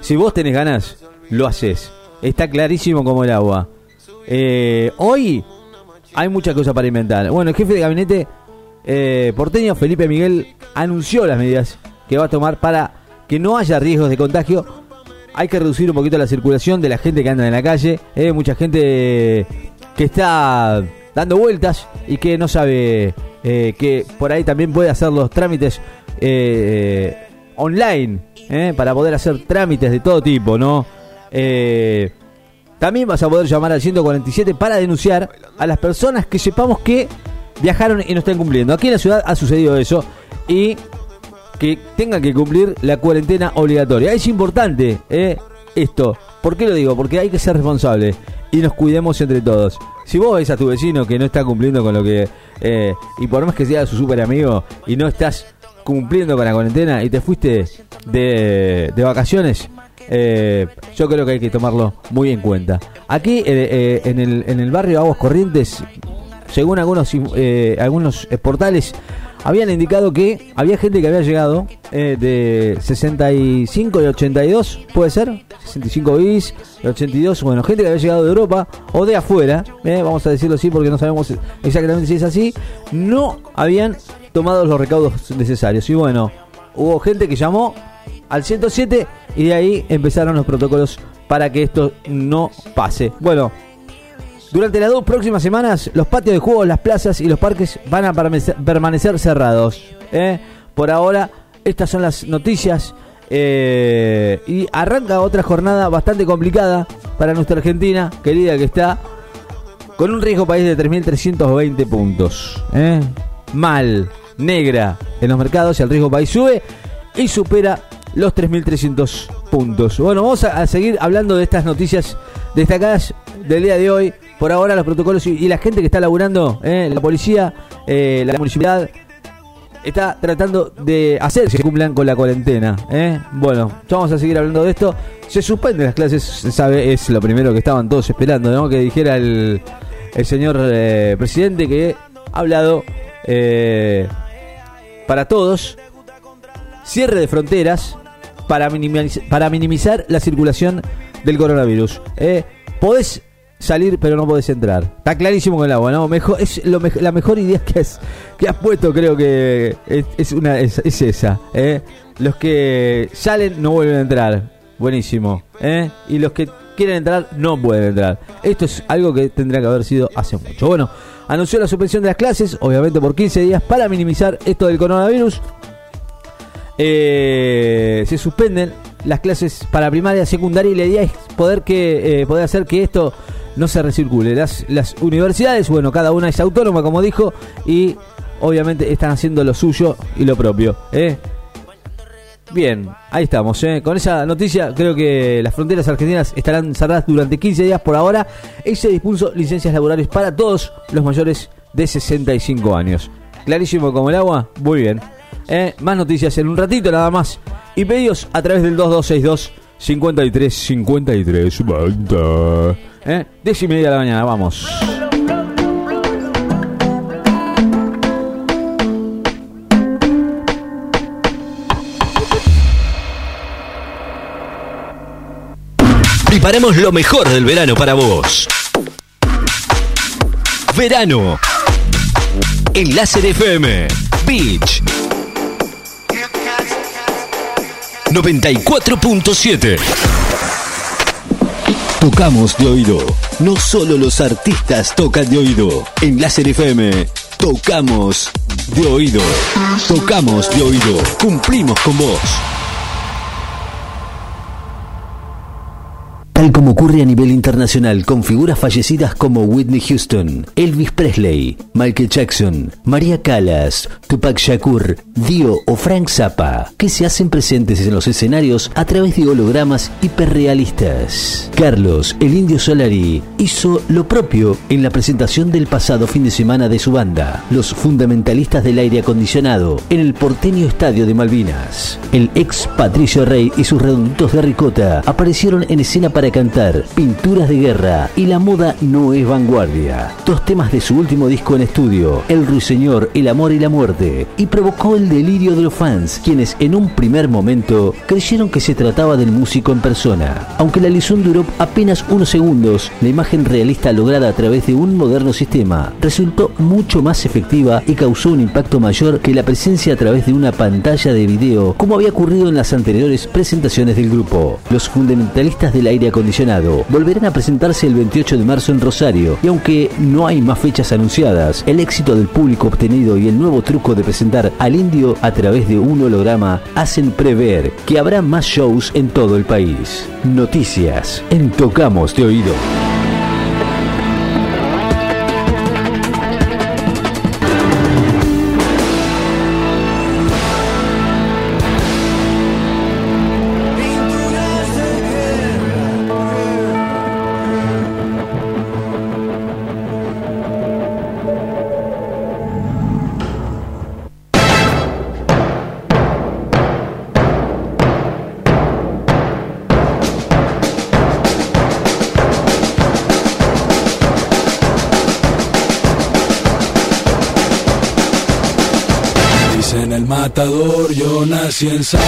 Si vos tenés ganas, lo haces. Está clarísimo como el agua. Eh, hoy hay muchas cosas para inventar. Bueno, el jefe de gabinete eh, porteño, Felipe Miguel, anunció las medidas que va a tomar para que no haya riesgos de contagio. Hay que reducir un poquito la circulación de la gente que anda en la calle. Eh, mucha gente que está dando vueltas y que no sabe eh, que por ahí también puede hacer los trámites online eh, para poder hacer trámites de todo tipo, ¿no? Eh, también vas a poder llamar al 147 para denunciar a las personas que sepamos que viajaron y no están cumpliendo. Aquí en la ciudad ha sucedido eso y que tengan que cumplir la cuarentena obligatoria. Es importante eh, esto. ¿Por qué lo digo? Porque hay que ser responsable y nos cuidemos entre todos. Si vos ves a tu vecino que no está cumpliendo con lo que... y por más que sea su super amigo y no estás cumpliendo con la cuarentena y te fuiste de, de vacaciones, eh, yo creo que hay que tomarlo muy en cuenta. Aquí eh, eh, en, el, en el barrio Aguas Corrientes, según algunos, algunos portales, habían indicado que había gente que había llegado de 65 y 82, puede ser, 65 bis, y 82, bueno, gente que había llegado de Europa o de afuera, vamos a decirlo así porque no sabemos exactamente si es así, no habían tomado los recaudos necesarios. Y bueno, hubo gente que llamó al 107 y de ahí empezaron los protocolos para que esto no pase. Bueno, durante las dos próximas semanas, los patios de juegos, las plazas y los parques van a permanecer cerrados. ¿eh? Por ahora, estas son las noticias. eh, y arranca otra jornada bastante complicada para nuestra Argentina, querida que está, con un riesgo país de 3.320 puntos. ¿eh? Mal, negra en los mercados, el riesgo país sube y supera los 3.300 puntos. Bueno, vamos a, seguir hablando de estas noticias destacadas del día de hoy. Por ahora los protocolos y, y la gente que está laburando, ¿eh? la policía, eh, la municipalidad, está tratando de hacer que se cumplan con la cuarentena. ¿eh? Bueno, vamos a seguir hablando de esto. Se suspenden las clases, se sabe, es lo primero que estaban todos esperando. Que dijera el, el señor presidente que ha hablado eh, para todos. Cierre de fronteras para, minimiz- para minimizar la circulación del coronavirus. ¿eh? podés salir, pero no podés entrar. Está clarísimo con el agua, ¿no? Mejor, es lo mej- la mejor idea que has, que has puesto, creo que es, una, es, es esa. ¿eh? Los que salen no vuelven a entrar. Buenísimo. Y los que quieren entrar no pueden entrar. Esto es algo que tendría que haber sido hace mucho. Bueno, anunció la suspensión de las clases, obviamente por 15 días, para minimizar esto del coronavirus. Eh, se suspenden las clases para primaria, secundaria y la idea es poder que eh, poder hacer que esto no se recircule. Las, las universidades, bueno, cada una es autónoma, como dijo, y obviamente están haciendo lo suyo y lo propio. ¿eh? Bien, ahí estamos. ¿eh? Con esa noticia, creo que las fronteras argentinas estarán cerradas durante 15 días por ahora y se dispuso licencias laborales para todos los mayores de 65 años. Clarísimo como el agua, muy bien. ¿eh? Más noticias en un ratito nada más. Y pedidos a través del 2262 53 53 20. ¿eh? 10 y media de la mañana, vamos. Preparamos lo mejor del verano para vos. Verano. En Láser FM. Beach. 94.7. Tocamos de oído. No solo los artistas tocan de oído. En Láser FM. Tocamos de oído. Tocamos de oído. Cumplimos con vos. Tal como ocurre a nivel internacional con figuras fallecidas como Whitney Houston, Elvis Presley, Michael Jackson, María Callas, Tupac Shakur, Dio o Frank Zappa, que se hacen presentes en los escenarios a través de hologramas hiperrealistas. Carlos, el Indio Solari, hizo lo propio en la presentación del pasado fin de semana de su banda, Los Fundamentalistas del Aire Acondicionado, en el porteño Estadio de Malvinas. El ex Patricio Rey y sus redonditos de ricota aparecieron en escena para cantar, pinturas de guerra y la moda no es vanguardia. Dos temas de su último disco en estudio, El Ruiseñor, El Amor y la Muerte, y provocó el delirio de los fans, quienes en un primer momento creyeron que se trataba del músico en persona. Aunque la lesión duró apenas unos segundos, la imagen realista lograda a través de un moderno sistema resultó mucho más efectiva y causó un impacto mayor que la presencia a través de una pantalla de video, como había ocurrido en las anteriores presentaciones del grupo. Los fundamentalistas del aire acondicionado volverán a presentarse el 28 de marzo en Rosario, y aunque no hay más fechas anunciadas, el éxito del público obtenido y el nuevo truco de presentar al indio a través de un holograma hacen prever que habrá más shows en todo el país. Noticias en Tocamos de Oído. Yo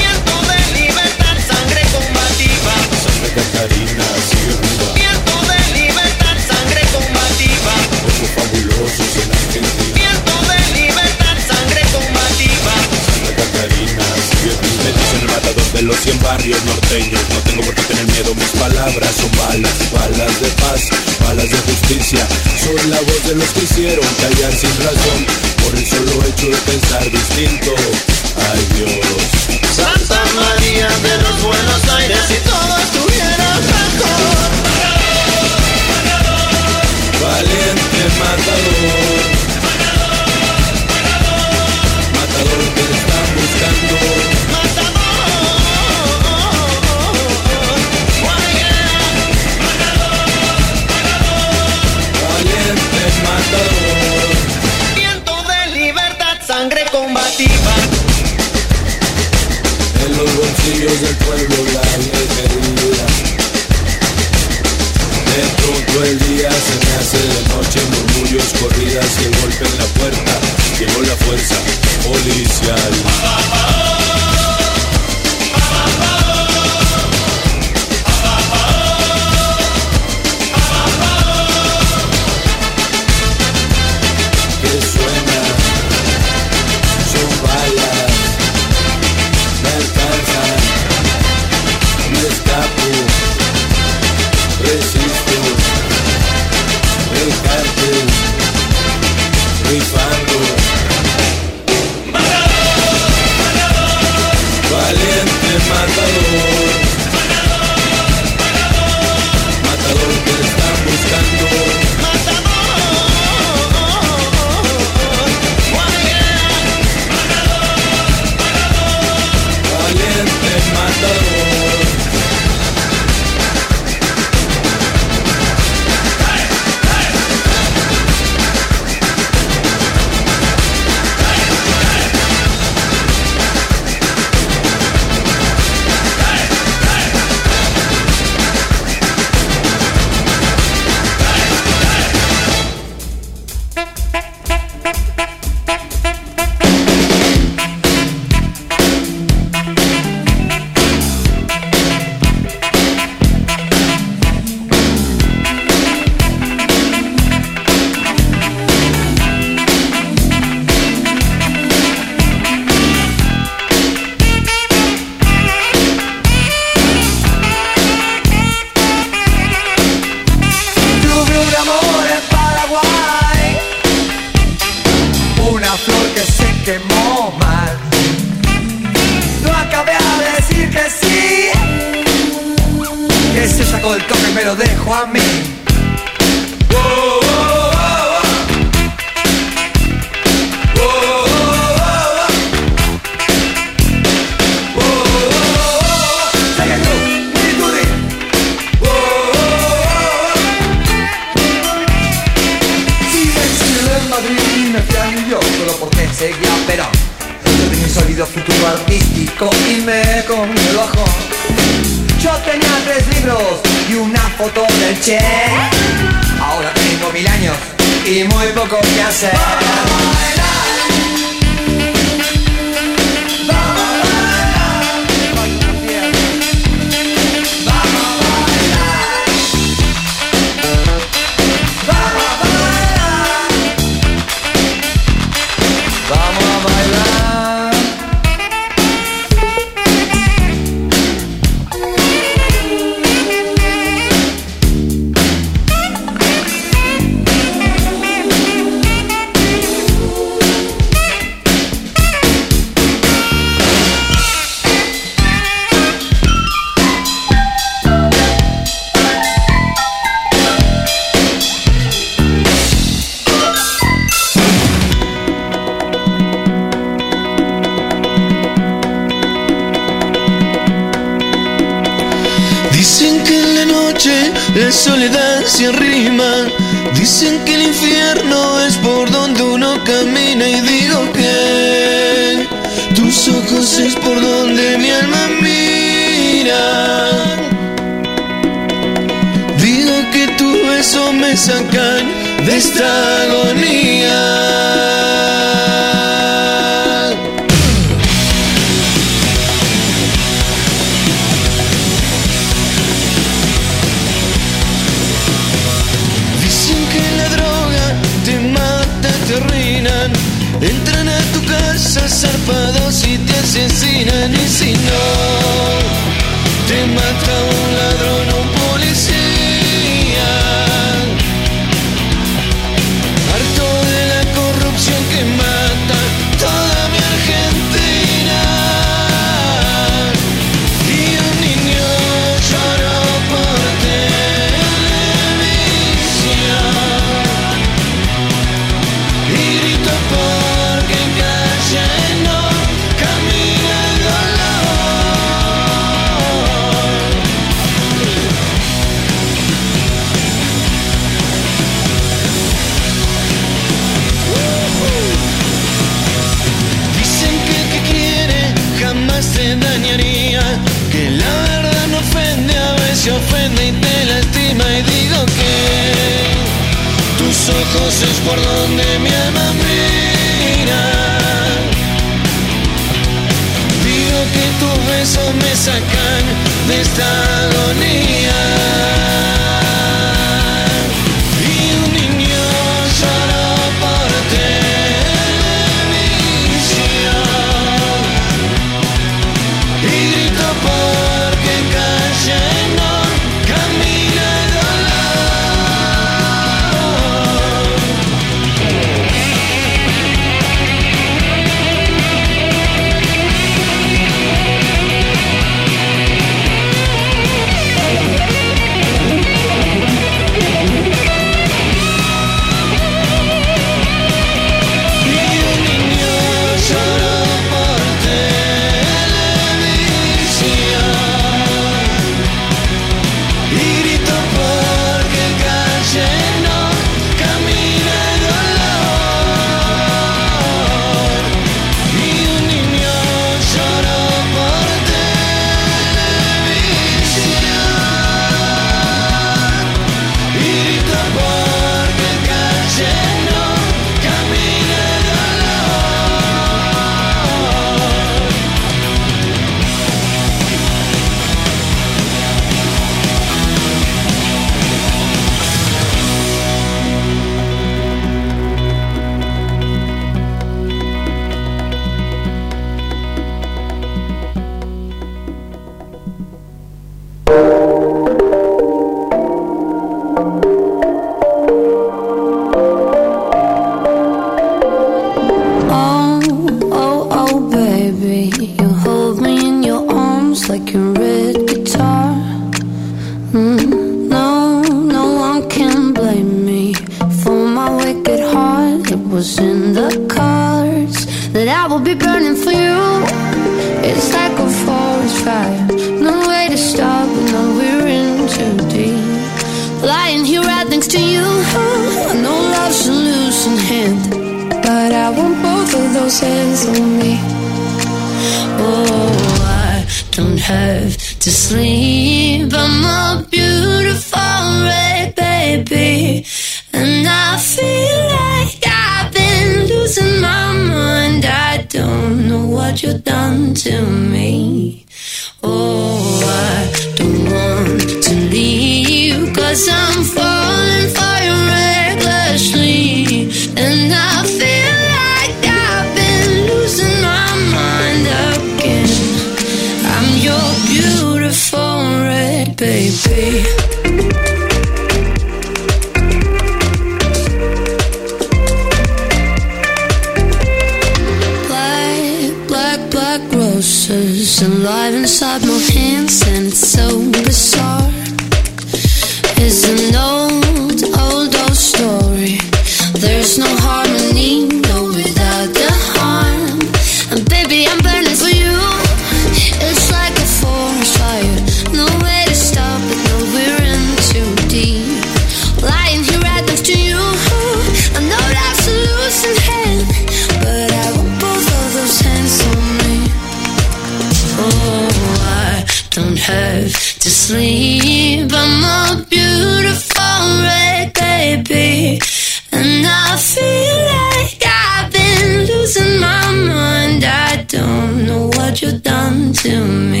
to me.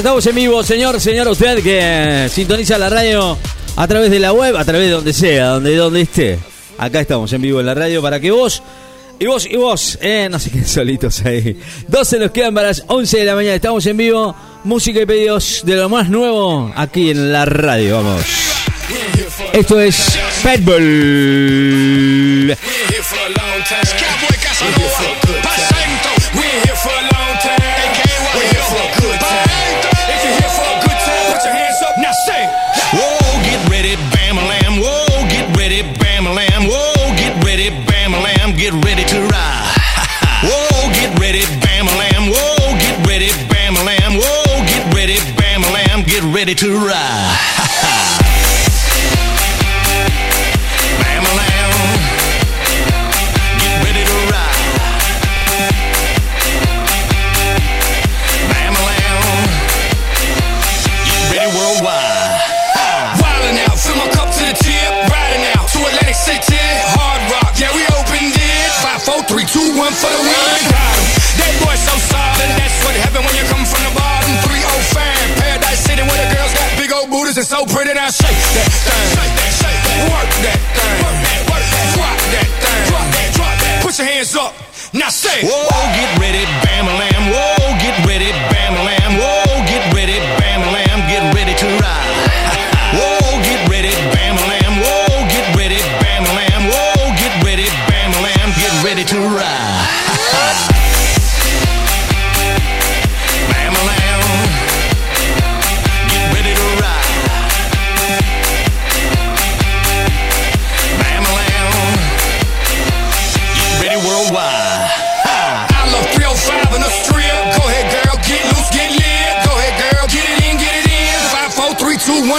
estamos en vivo, señor, señor, usted que sintoniza la radio a través de la web, a través de donde sea, donde, donde esté. Acá estamos en vivo en la radio para que vos y vos y vos, eh, no se queden solitos ahí. 12 nos quedan para las 11 de la mañana, estamos en vivo. Música y pedidos de lo más nuevo aquí en la radio, vamos. Esto es Petbull. ready to ride. Say, Whoa, get ready, bam lamb. Whoa, get ready, bam lamb. Whoa, get ready, bam lamb. Get ready to ride. Whoa, get ready, bam lamb. Whoa, get ready, bam lamb. Whoa, get ready, bam lamb. Get ready to ride.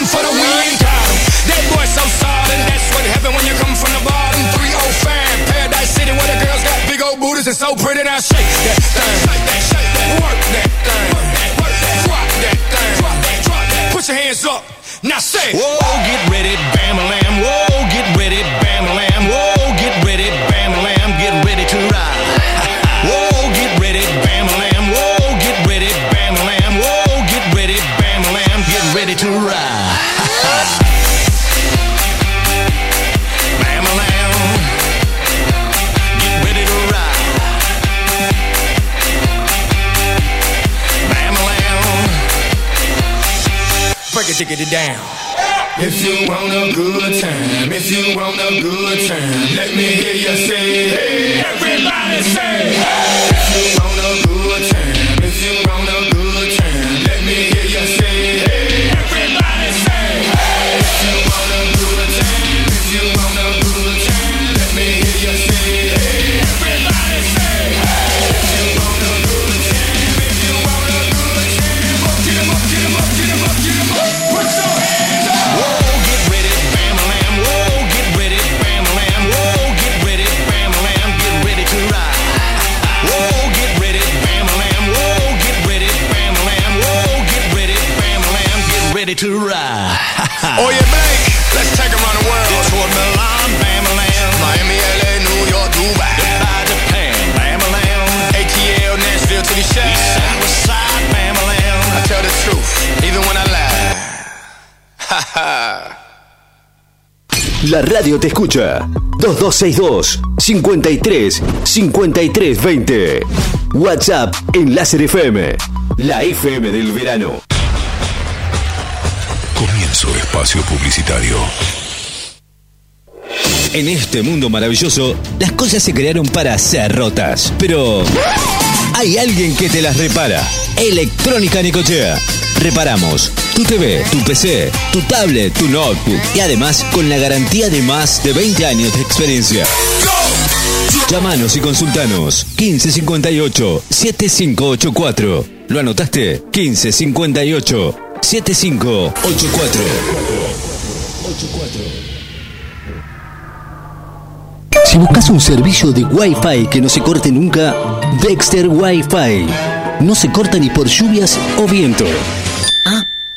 One for the win. That boy so solid. That's what happened when you come from the bottom. 305, Paradise City, where the girls got big old booties and so pretty. Now shake that thing, shake that, shake that, work that thing, work that, drop that thing, drop that, drop that. Put your hands up. Now say, Whoa, get It, it down. If you want a good time, if you want a good time, let me hear you say, hey, everybody say, hey. If you want a La radio te escucha. 2262 53 53 20. WhatsApp en Láser FM. La FM del verano. Comienzo espacio publicitario. En este mundo maravilloso, las cosas se crearon para ser rotas. Pero hay alguien que te las repara. Electrónica Nicochea. Reparamos tu TV, tu PC, tu tablet, tu notebook y además con la garantía de más de 20 años de experiencia. Llámanos y consultanos 1558 7584. ¿Lo anotaste? 1558 7584. Si buscas un servicio de Wi-Fi que no se corte nunca, Dexter Wi-Fi. No se corta ni por lluvias o viento.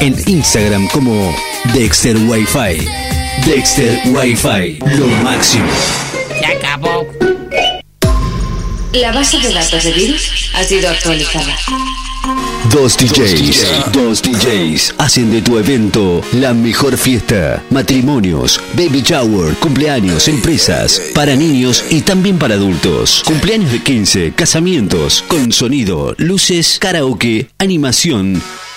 en Instagram como Dexter Wi-Fi. Dexter Wi-Fi, lo máximo. Se acabó. La base de datos de virus ha sido actualizada. Dos DJs, dos DJs hacen de tu evento la mejor fiesta. Matrimonios, baby shower, cumpleaños, empresas, para niños y también para adultos. Cumpleaños de 15, casamientos, con sonido, luces, karaoke, animación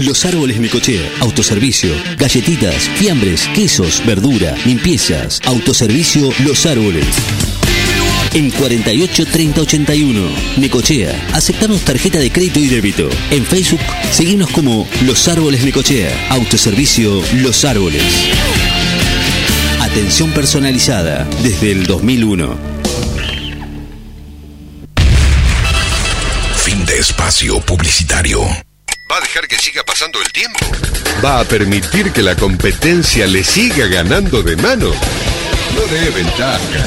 Los árboles Necochea, autoservicio, galletitas, fiambres, quesos, verdura, limpiezas, autoservicio Los Árboles. en 48 30 81. Necochea, aceptamos tarjeta de crédito y débito. En Facebook, seguimos como Los Árboles Necochea. Autoservicio Los Árboles. Atención personalizada desde el 2001. Fin de espacio publicitario. ¿Va a dejar que siga pasando el tiempo? ¿Va a permitir que la competencia le siga ganando de mano? No dé ventaja.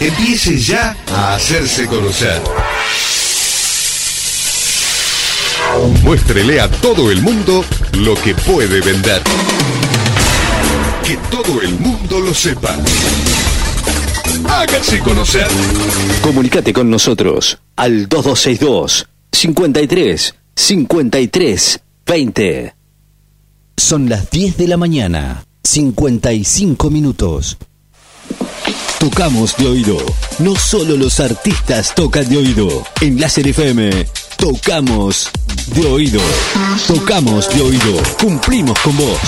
Empiece ya a hacerse conocer. Muéstrele a todo el mundo lo que puede vender. Que todo el mundo lo sepa. Hágase conocer. Comunicate con nosotros al 2262 53 53 20. Son las 10 de la mañana, 55 minutos. Tocamos de oído. No solo los artistas tocan de oído. En Láser FM, tocamos de oído. Tocamos de oído. Cumplimos con vos.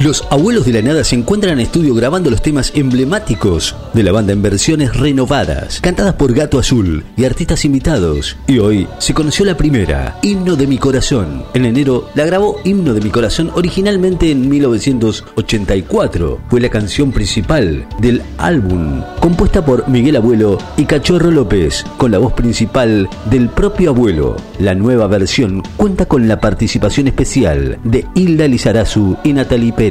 Los Abuelos de la Nada se encuentran en estudio grabando los temas emblemáticos de la banda en versiones renovadas, cantadas por Gato Azul y artistas invitados. Y hoy se conoció la primera, Himno de mi Corazón. En enero la grabó Himno de mi Corazón originalmente en 1984. Fue la canción principal del álbum, compuesta por Miguel Abuelo y Cachorro López, con la voz principal del propio abuelo. La nueva versión cuenta con la participación especial de Hilda Lizarazu y Natalie Pérez.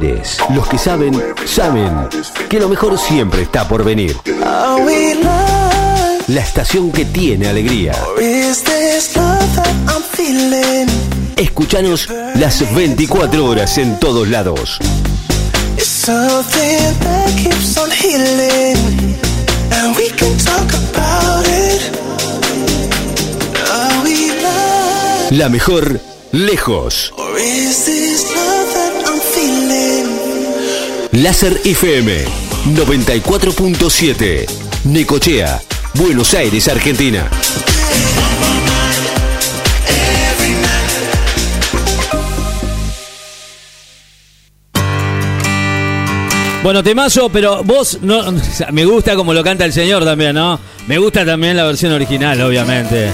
Los que saben, saben que lo mejor siempre está por venir. La estación que tiene alegría. Escuchanos las 24 horas en todos lados. La mejor lejos. Láser FM 94.7 Necochea, Buenos Aires, Argentina. Bueno, temazo, pero vos no. Me gusta como lo canta el señor también, ¿no? Me gusta también la versión original, obviamente.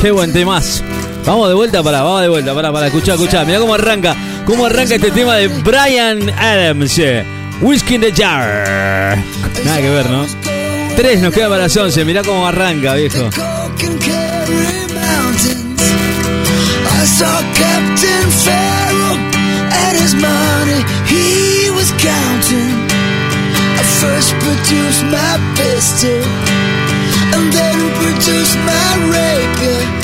Qué buen temazo. Vamos de vuelta para, vamos de vuelta para, para escuchar, escuchar. Mira cómo arranca, cómo arranca este tema de Brian Adams. eh. Whiskey in the Jar. Nada que ver, ¿no? Tres nos queda para las once. Mirá cómo arranca, viejo. I saw Captain Farrell and his money he was counting. I first produced my pistol and then produced my rapier.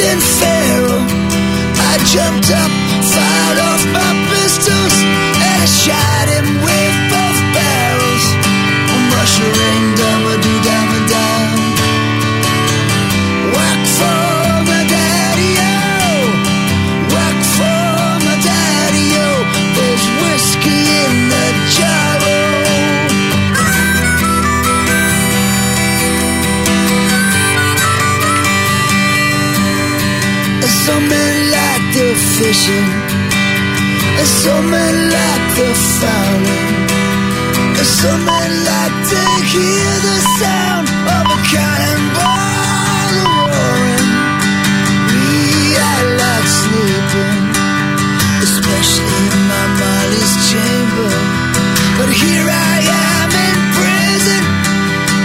Captain Farrell, I jumped up, fired off my pistols, and I shot him fishing. And some men like the fowling. And some men like to hear the sound of a cannonball roaring. Me, I like sleeping, especially in my Molly's chamber. But here I am in prison.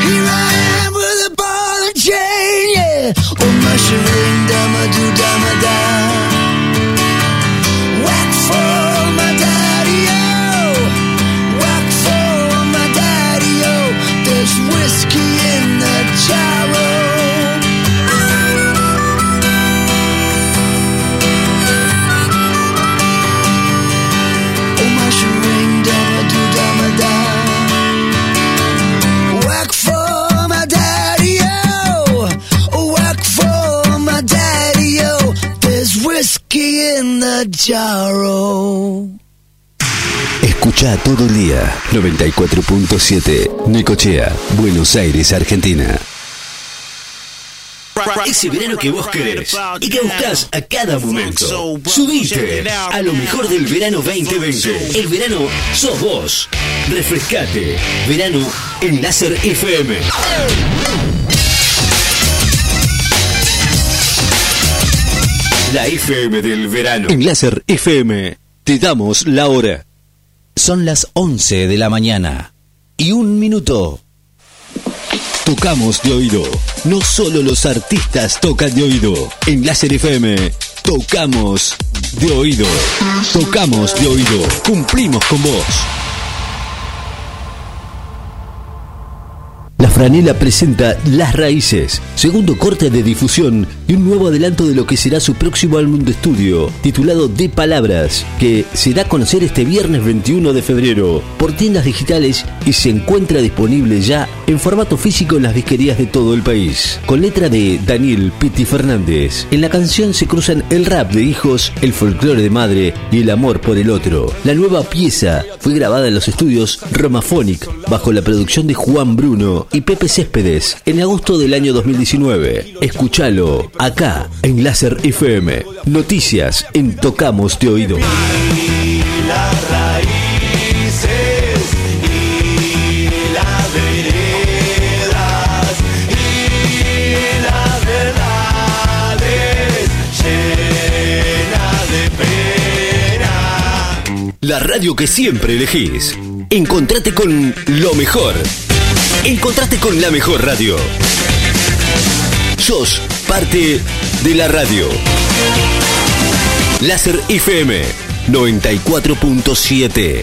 Here I am with a ball and chain, yeah. Oh, mushroom, dama do dama da. Jarro. Escucha todo el día 94.7 Necochea, Buenos Aires, Argentina. Ese verano que vos querés y que buscas a cada momento. Subite a lo mejor del verano 2020. El verano sos vos. Refrescate. Verano en Láser FM. La FM del verano. En Láser FM te damos la hora. Son las 11 de la mañana y un minuto. Tocamos de oído. No solo los artistas tocan de oído. En Láser FM tocamos de oído. Tocamos de oído. Cumplimos con vos. La Franela presenta Las Raíces, segundo corte de difusión y un nuevo adelanto de lo que será su próximo álbum de estudio, titulado De Palabras, que se da a conocer este viernes 21 de febrero por tiendas digitales y se encuentra disponible ya en formato físico en las disquerías de todo el país. Con letra de Daniel Pitti Fernández, en la canción se cruzan el rap de hijos, el folclore de madre y el amor por el otro. La nueva pieza fue grabada en los estudios Romaphonic bajo la producción de Juan Bruno y Pepe Céspedes en agosto del año 2019. Escúchalo acá en Láser FM. Noticias en Tocamos de Oído. La radio que siempre elegís. Encontrate con lo mejor. Encontrate con la mejor radio. Sos parte de la radio. Láser FM 94.7.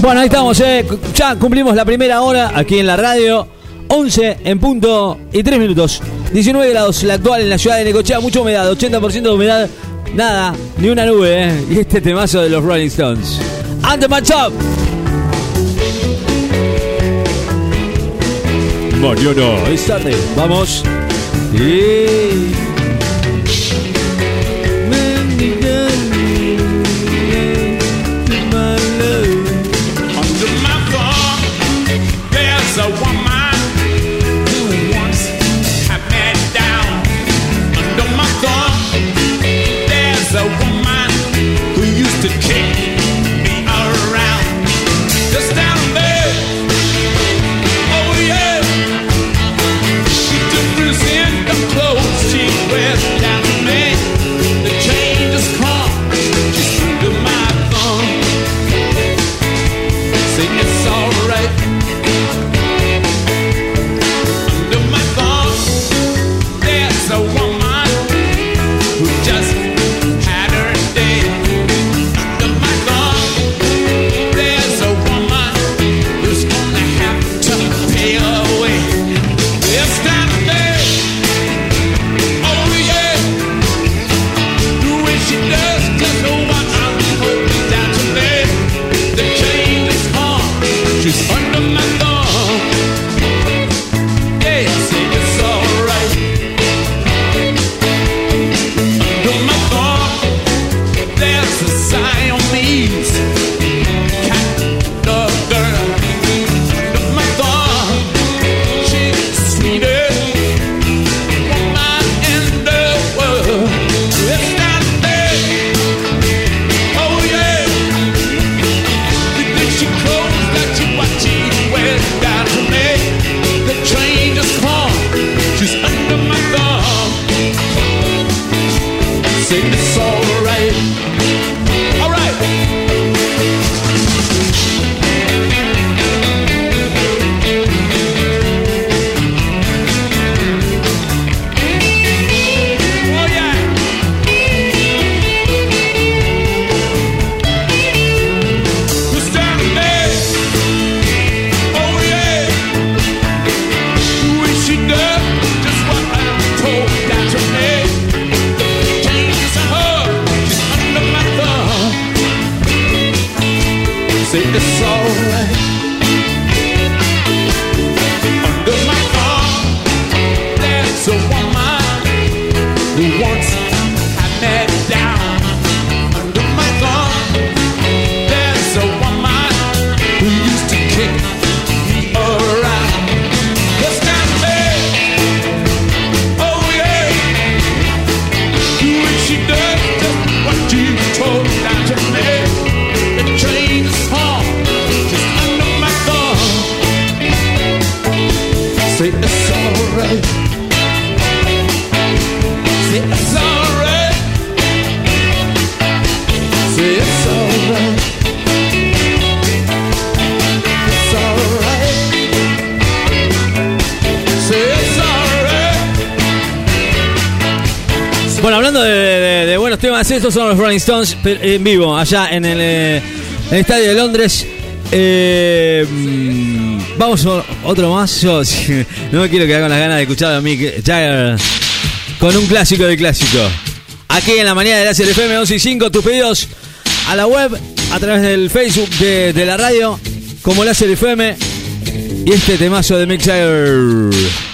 Bueno, ahí estamos, eh. ya cumplimos la primera hora aquí en la radio. 11 en punto y 3 minutos. 19 grados la actual en la ciudad de Necochea, mucha humedad, 80% de humedad. Nada, ni una nube, ¿eh? Y este temazo de los Rolling Stones. And the match up. Mariano, es tarde. Vamos. Y... Estos son los Rolling Stones eh, en vivo, allá en el, eh, Estadio de Londres. Eh, mm, vamos a otro más. No me quiero quedar con las ganas de escuchar a Mick Jagger con un clásico de clásico. Aquí en la mañana de la FM 11 y 5, tus pedidos a la web, a través del Facebook de, la radio, como la FM y este temazo de Mick Jagger.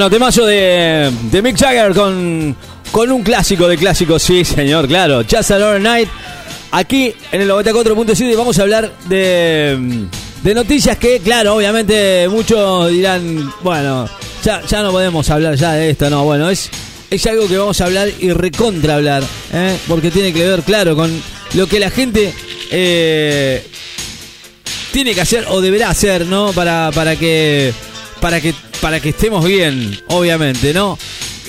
Bueno, temazo de, de Mick Jagger con, con un clásico de clásicos, sí, señor, claro. Just Another Night. Aquí en el 94.7 vamos a hablar de, de noticias que, claro, obviamente muchos dirán, bueno, ya, ya no podemos hablar ya de esto, no, bueno, es, es algo que vamos a hablar y recontra hablar, ¿eh? porque tiene que ver, claro, con lo que la gente eh, tiene que hacer o deberá hacer, ¿no? Para, para que para que para que estemos bien, obviamente, ¿no?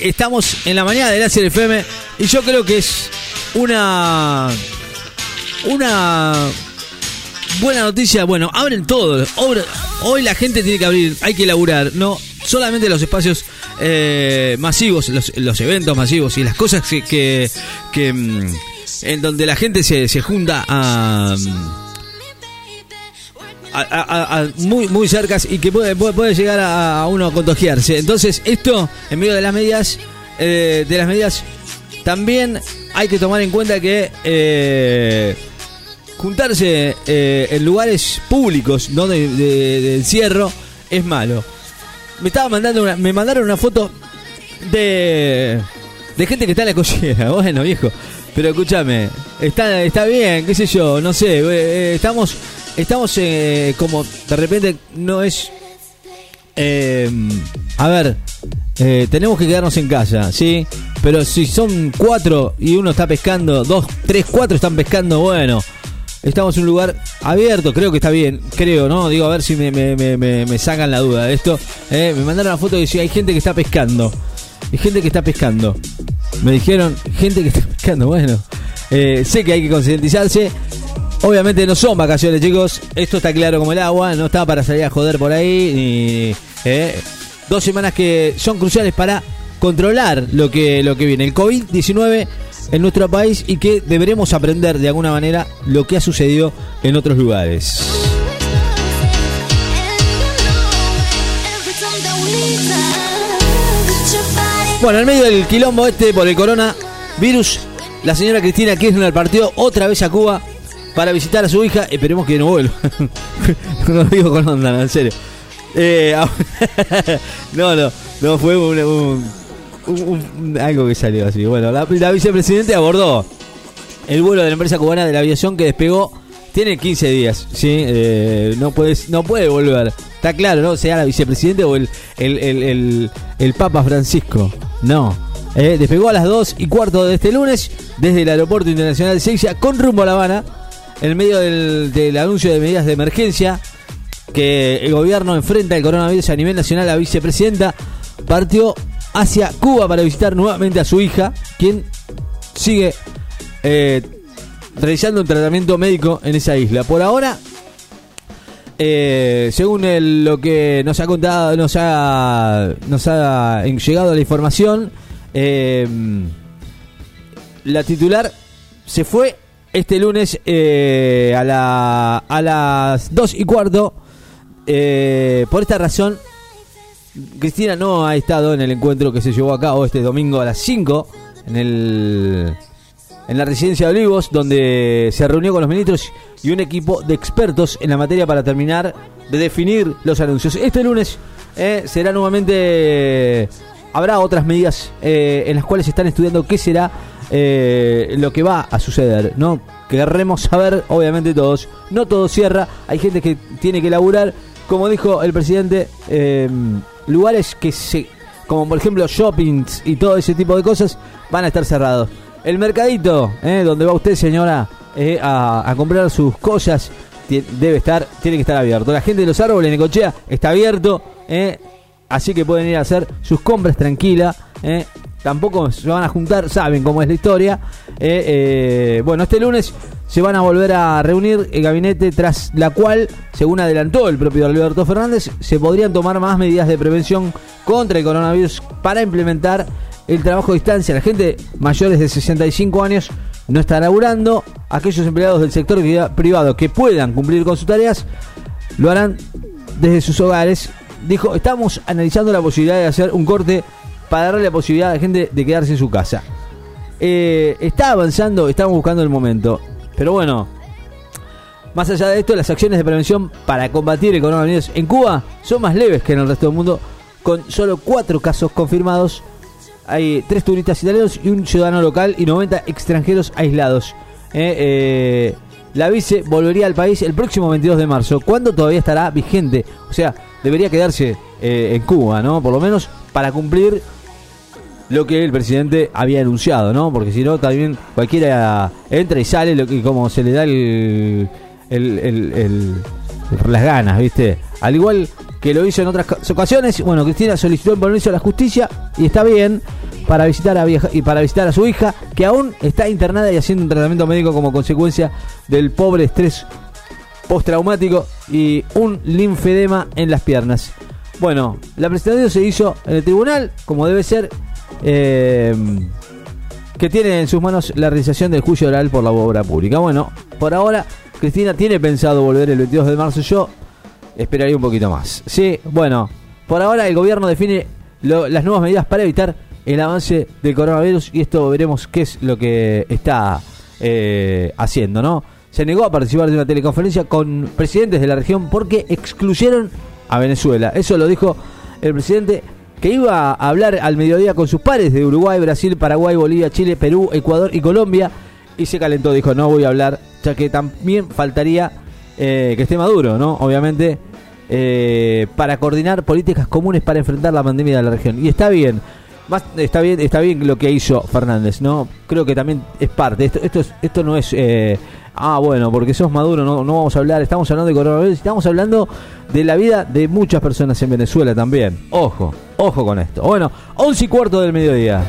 Estamos en la mañana del Láser FM y yo creo que es una una buena noticia. Bueno, abren todo. Obra- Hoy la gente tiene que abrir, hay que laburar, no solamente los espacios eh, masivos, los, eventos masivos y las cosas que, que, que, mm, en donde la gente se, se junta a, a, muy muy cercas y que puede, puede, puede llegar a, uno a contagiarse. Entonces, esto, en medio de las medidas, eh, de las medidas, también hay que tomar en cuenta que eh, juntarse eh, en lugares públicos, no de, es malo. Me estaba mandando una, me mandaron una foto de de gente que está en la cochera. Bueno, viejo, pero escúchame, está está bien, qué sé yo, no sé, estamos estamos eh, como de repente no es eh, a ver, eh, tenemos que quedarnos en casa, ¿sí? Pero si son cuatro y uno está pescando, dos, tres, cuatro están pescando, bueno, estamos en un lugar abierto, creo que está bien, creo, ¿no? Digo, a ver si me, me, me, me- sacan la duda de esto. Eh, me mandaron una foto y decía, hay gente que está pescando. Hay gente que está pescando. Me dijeron, gente que está pescando, bueno. sé que hay que concientizarse. Obviamente no son vacaciones, chicos. Esto está claro como el agua. No está para salir a joder por ahí. Ni, eh, dos semanas que son cruciales para controlar lo que, lo que viene. El COVID-19 en nuestro país y que deberemos aprender de alguna manera lo que ha sucedido en otros lugares. Bueno, en medio del quilombo este por el coronavirus, la señora Cristina Kirchner partió otra vez a Cuba para visitar a su hija. Esperemos que no vuelva. no lo digo con onda, en serio. Eh, no, no, no fue un, algo que salió así. Bueno, la, la vicepresidenta abordó el vuelo de la empresa cubana de la aviación que despegó. Tiene 15 días, ¿sí? Eh, no, puedes, no puede volver. Está claro, ¿no? Sea la vicepresidenta o el, el, el, el- Papa Francisco. No. Eh, despegó a las 2 y cuarto de este lunes desde el Aeropuerto Internacional de Seixas con rumbo a La Habana. En medio del, anuncio de medidas de emergencia que el gobierno enfrenta el coronavirus a nivel nacional, la vicepresidenta partió hacia Cuba para visitar nuevamente a su hija, quien sigue eh, realizando un tratamiento médico en esa isla. Por ahora, eh, según lo que nos ha contado, nos ha, nos ha llegado la información, eh, la titular se fue este lunes eh, a, la, a las 2 y cuarto. Eh, por esta razón, Cristina no ha estado en el encuentro que se llevó a cabo este domingo a las 5 en el en la residencia de Olivos, donde se reunió con los ministros y un equipo de expertos en la materia para terminar de definir los anuncios. Este lunes eh, será nuevamente, habrá otras medidas eh, en las cuales están estudiando qué será eh, lo que va a suceder. No querremos saber, obviamente todos, no todo cierra, hay gente que tiene que laburar, como dijo el presidente, eh, lugares que se, como por ejemplo shoppings y todo ese tipo de cosas, van a estar cerrados. El mercadito, eh, donde va usted, señora, eh, a, comprar sus cosas, debe estar, tiene que estar abierto. La gente de los árboles en Necochea está abierto, eh, así que pueden ir a hacer sus compras tranquila. eh. Tampoco se van a juntar, saben cómo es la historia. eh, eh, bueno, este lunes se van a volver a reunir el gabinete, tras la cual, según adelantó el propio Alberto Fernández, se podrían tomar más medidas de prevención contra el coronavirus para implementar el trabajo a distancia. La gente mayores de 65 años no está laburando. Aquellos empleados del sector privado que puedan cumplir con sus tareas lo harán desde sus hogares. Dijo, estamos analizando la posibilidad de hacer un corte para darle la posibilidad a la gente de quedarse en su casa. Eh, está avanzando, estamos buscando el momento. Pero bueno, más allá de esto, las acciones de prevención para combatir el coronavirus en Cuba son más leves que en el resto del mundo con solo cuatro casos confirmados. Hay tres turistas italianos y un ciudadano local y 90 extranjeros aislados. Eh, eh, la vice volvería al país el próximo 22 de marzo, cuando todavía estará vigente. O sea, debería quedarse en Cuba, ¿no? Por lo menos para cumplir lo que el presidente había anunciado, ¿no? Porque si no, también cualquiera entra y sale lo que como se le da el, el- las ganas, ¿viste? Al igual que lo hizo en otras ca- ocasiones, bueno, Cristina solicitó el permiso a la justicia y está bien para visitar a vieja, y para visitar a su hija, que aún está internada y haciendo un tratamiento médico como consecuencia del pobre estrés postraumático y un linfedema en las piernas. Bueno, la presentación se hizo en el tribunal, como debe ser, eh, que tiene en sus manos la realización del juicio oral por la obra pública. Bueno, por ahora Cristina tiene pensado volver el 22 de marzo. Yo esperaría un poquito más. Sí, bueno, por ahora el gobierno define las nuevas medidas para evitar el avance del coronavirus y esto veremos qué es lo que está eh, haciendo, ¿no? Se negó a participar de una teleconferencia con presidentes de la región porque excluyeron a Venezuela. Eso lo dijo el presidente que iba a hablar al mediodía con sus pares de Uruguay, Brasil, Paraguay, Bolivia, Chile, Perú, Ecuador y Colombia y se calentó, dijo no voy a hablar, ya que también faltaría eh, que esté Maduro, ¿no? Obviamente eh, para coordinar políticas comunes para enfrentar la pandemia de la región. Y está bien, más, está bien, está bien lo que hizo Fernández, ¿no? Creo que también es parte. Esto, esto, es- esto no es eh, ah bueno, porque sos Maduro, no, no vamos a hablar, estamos hablando de coronavirus, estamos hablando de la vida de muchas personas en Venezuela también. Ojo, ojo con esto. Bueno, 11 y cuarto del mediodía.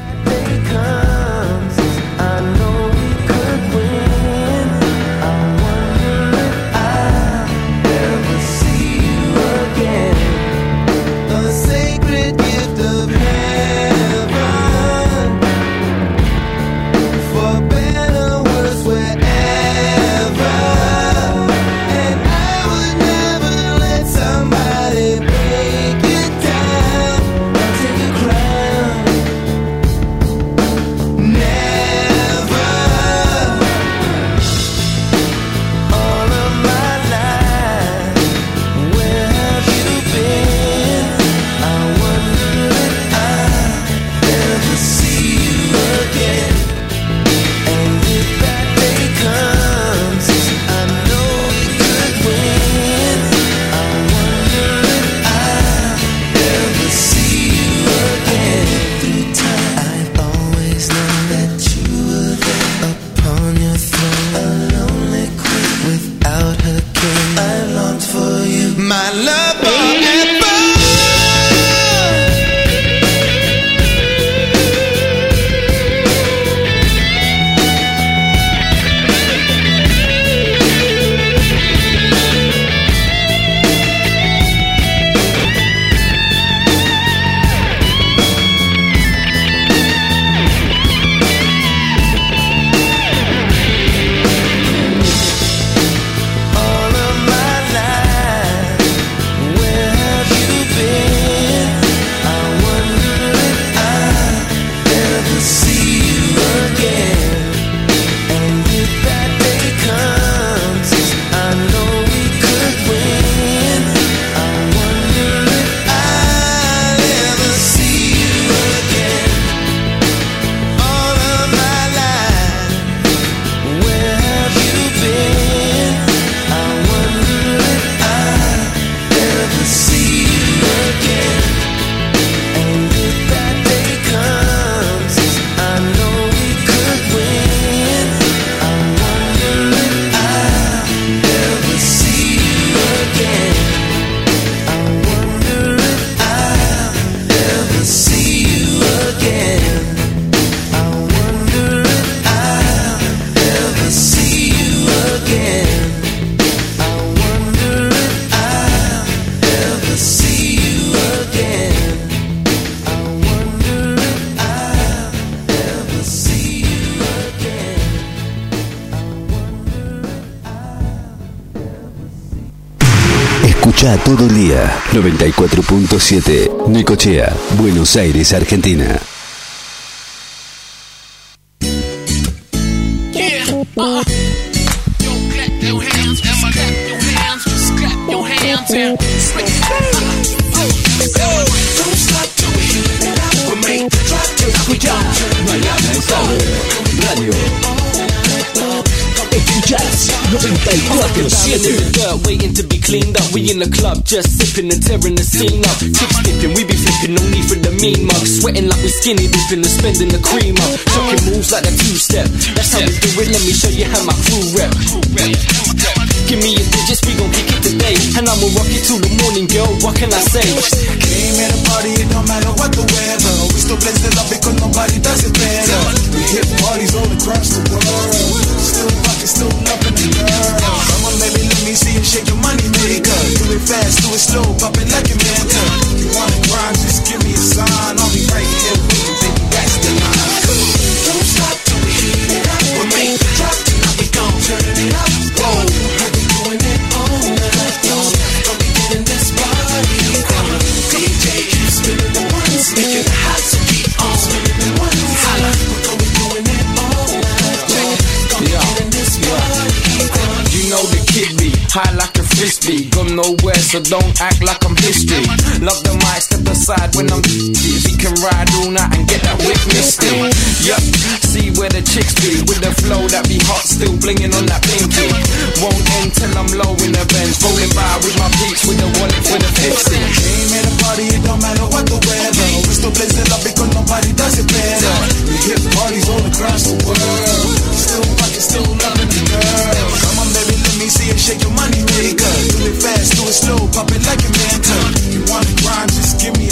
Escucha todo el día 94.7 Necochea, Buenos Aires, Argentina. Just sipping and tearing the scene up. Chip dipping, we be flipping, no need for the mean mug. Sweating like we skinny dipping and spending the cream up. Chucking moves like a two step. That's how we do it. Let me show you how my crew rep. Give me your digits, we gon' kick it today. And I'ma rock it till the morning, girl. What can I say? Came here to party, it don't matter what the weather. We still blaze it up because nobody does it better. We hit parties all across the world. Rockin', still loving the girl. Come on, baby, let me see you shake your money maker. Do it fast, do it slow, pop it like a mentor. You wanna grind, just give me a sign. I'll be right here with you, baby. That's the line. Like. Go nowhere, so don't act like I'm history. Love the mic, step aside when I'm busy. Can ride all night and get that whip misty. Yup, see where the chicks be with the flow that be hot, still blinging on that pinky. Won't end till I'm low in the Benz, rolling by with my peeps with the wallet for the fixie. Came here to party, it don't matter what the weather. We still blaze it up because nobody does it better. We hit parties all across the world. Still fucking, still loving the girl. See you shake your money maker. Do it fast, do it slow, pop it like a mentor. You wanna grind, just give me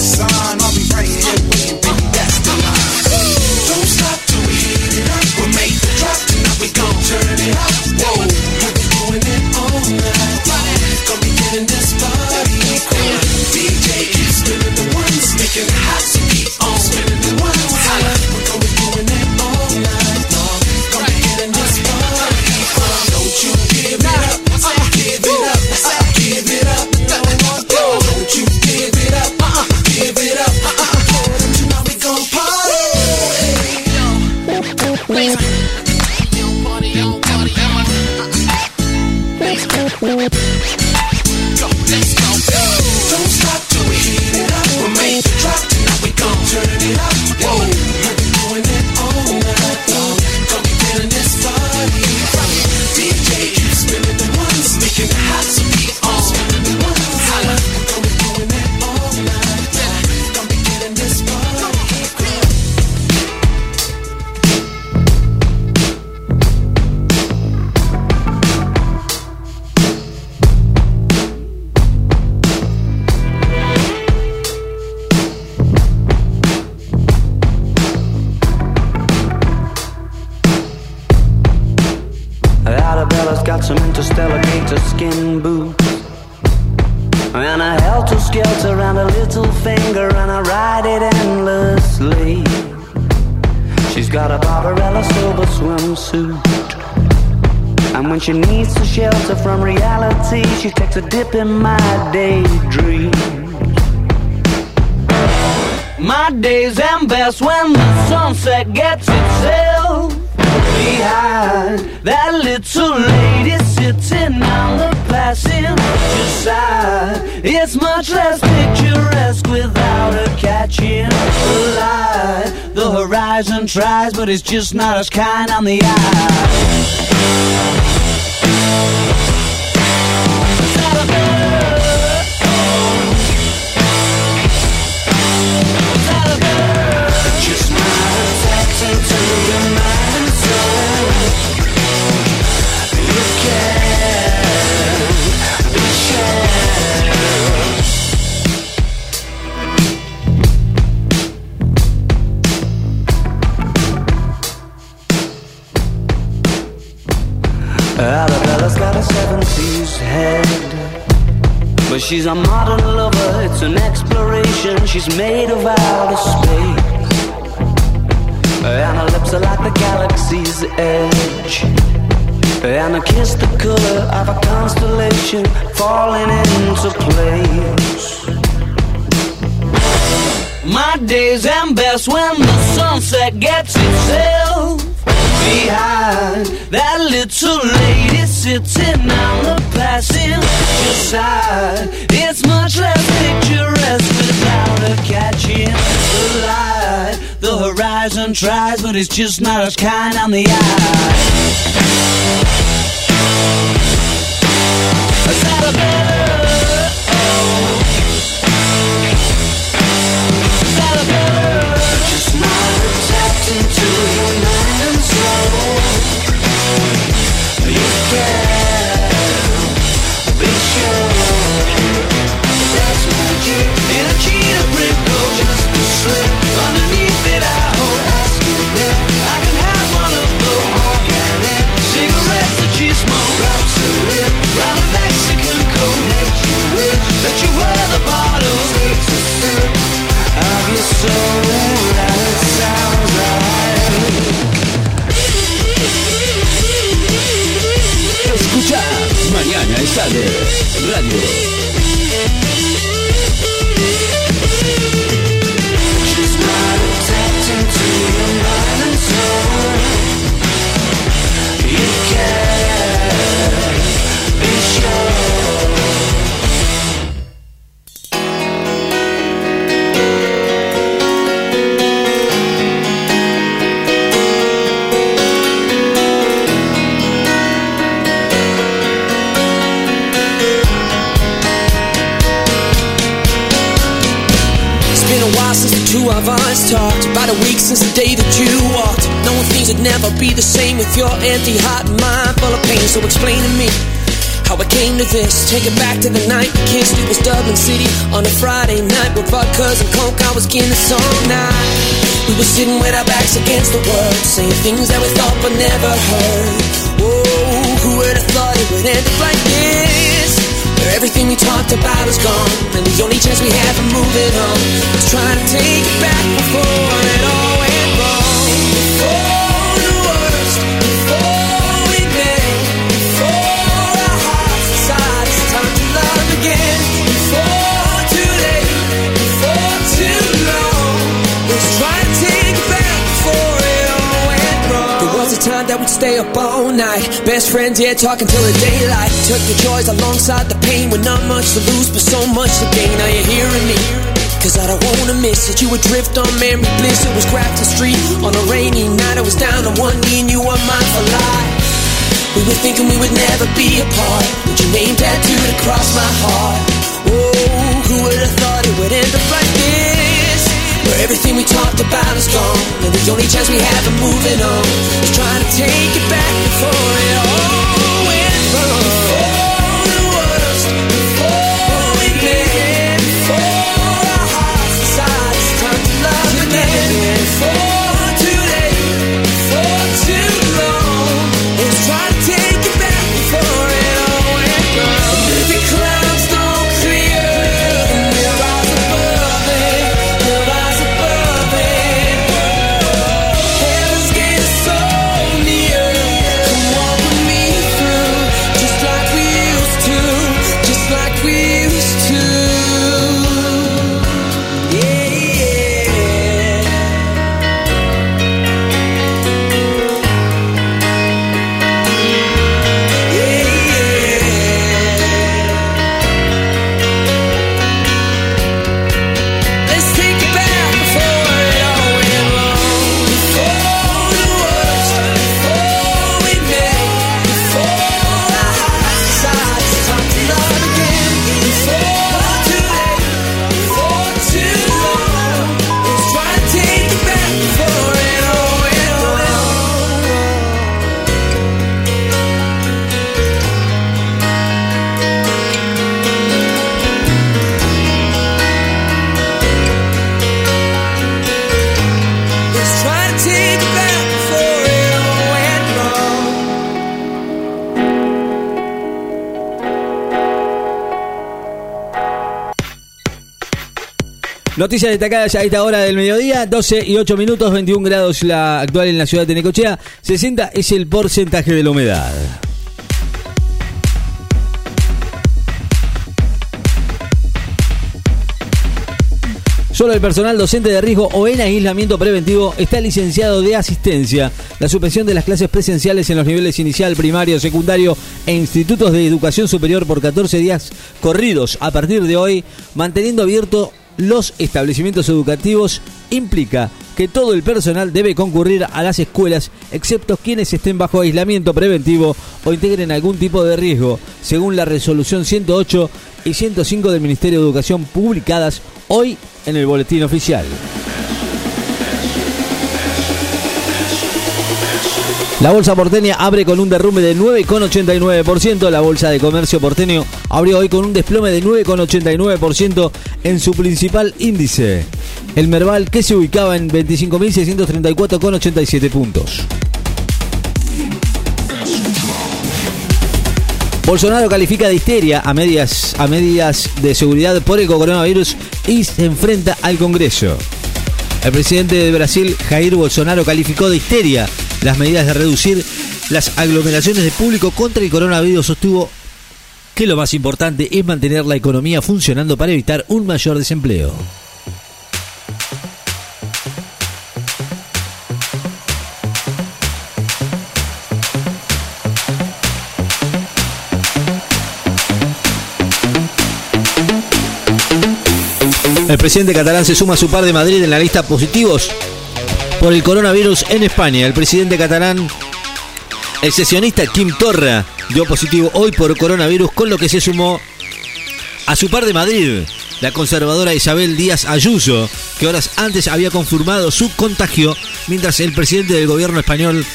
she needs to shelter from reality She takes a dip in my daydream My days end best when the sunset gets itself behind that little lady sitting on the passenger side. It's much less picturesque without her catching the light. The horizon tries, but it's just not as kind on the eye. Just she's a modern lover, it's an exploration. She's made of outer space. And her lips are like the galaxy's edge. And her kiss the color of a constellation falling into place. My days end best when the sunset gets itself behind that little lady sitting on the passenger side. It's much less picturesque without a catching the light. The horizon tries, but it's just not as kind on the eye. A better? Escucha, mañana es tarde. Radio. Us talked. About a week since the day that you walked. Knowing things would never be the same with your empty heart and mind full of pain. So explain to me how I came to this. Take it back to the night we kissed. It was Dublin City on a Friday night with vodkas and coke. I was Guinness all night. We were sitting with our backs against the world, saying things that we thought but never heard. Whoa, who would have thought it would end up like this? Where everything we talked about is gone And the only chance we have of moving on Is trying to take it back before it all went wrong. Before we'd stay up all night. Best friends, yeah, talking till the daylight. Took the joys alongside the pain. With not much to lose, but so much to gain. Now you're hearing me. Cause I don't wanna miss it. You would drift on memory bliss. It was Grafton Street on a rainy night. I was down on one knee and you were mine for life. We were thinking we would never be apart. With your name tattooed across my heart. Whoa, who would have thought it would end up like this Where everything we talked about is gone And the only chance we have of moving on Is trying to take it back before it all Noticias destacadas a esta hora del mediodía, 12 y 8 minutos, 21 grados la actual en la ciudad de Necochea, 60 es el porcentaje de la humedad. Solo el personal docente de riesgo o en aislamiento preventivo está licenciado de asistencia. La suspensión de las clases presenciales en los niveles inicial, primario, secundario e institutos de educación superior por 14 días corridos a partir de hoy, manteniendo abierto los establecimientos educativos, implica que todo el personal debe concurrir a las escuelas, excepto quienes estén bajo aislamiento preventivo o integren algún tipo de riesgo, según la resolución 108 y 105 del Ministerio de Educación publicadas hoy en el boletín oficial. La bolsa porteña abre con un derrumbe de 9,89%. La bolsa de comercio porteño abrió hoy con un desplome de 9,89% en su principal índice, el Merval, que se ubicaba en 25.634,87 puntos. Bolsonaro califica de histeria a, medias, a medidas de seguridad por el coronavirus y se enfrenta al Congreso. El presidente de Brasil, Jair Bolsonaro, calificó de histeria las medidas de reducir las aglomeraciones de público contra el coronavirus. Sostuvo que lo más importante es mantener la economía funcionando para evitar un mayor desempleo. El presidente catalán se suma a su par de Madrid en la lista positivos por el coronavirus en España. El presidente catalán, el sesionista Kim Torra, dio positivo hoy por coronavirus, con lo que se sumó a su par de Madrid, la conservadora Isabel Díaz Ayuso, que horas antes había confirmado su contagio, mientras el presidente del gobierno español,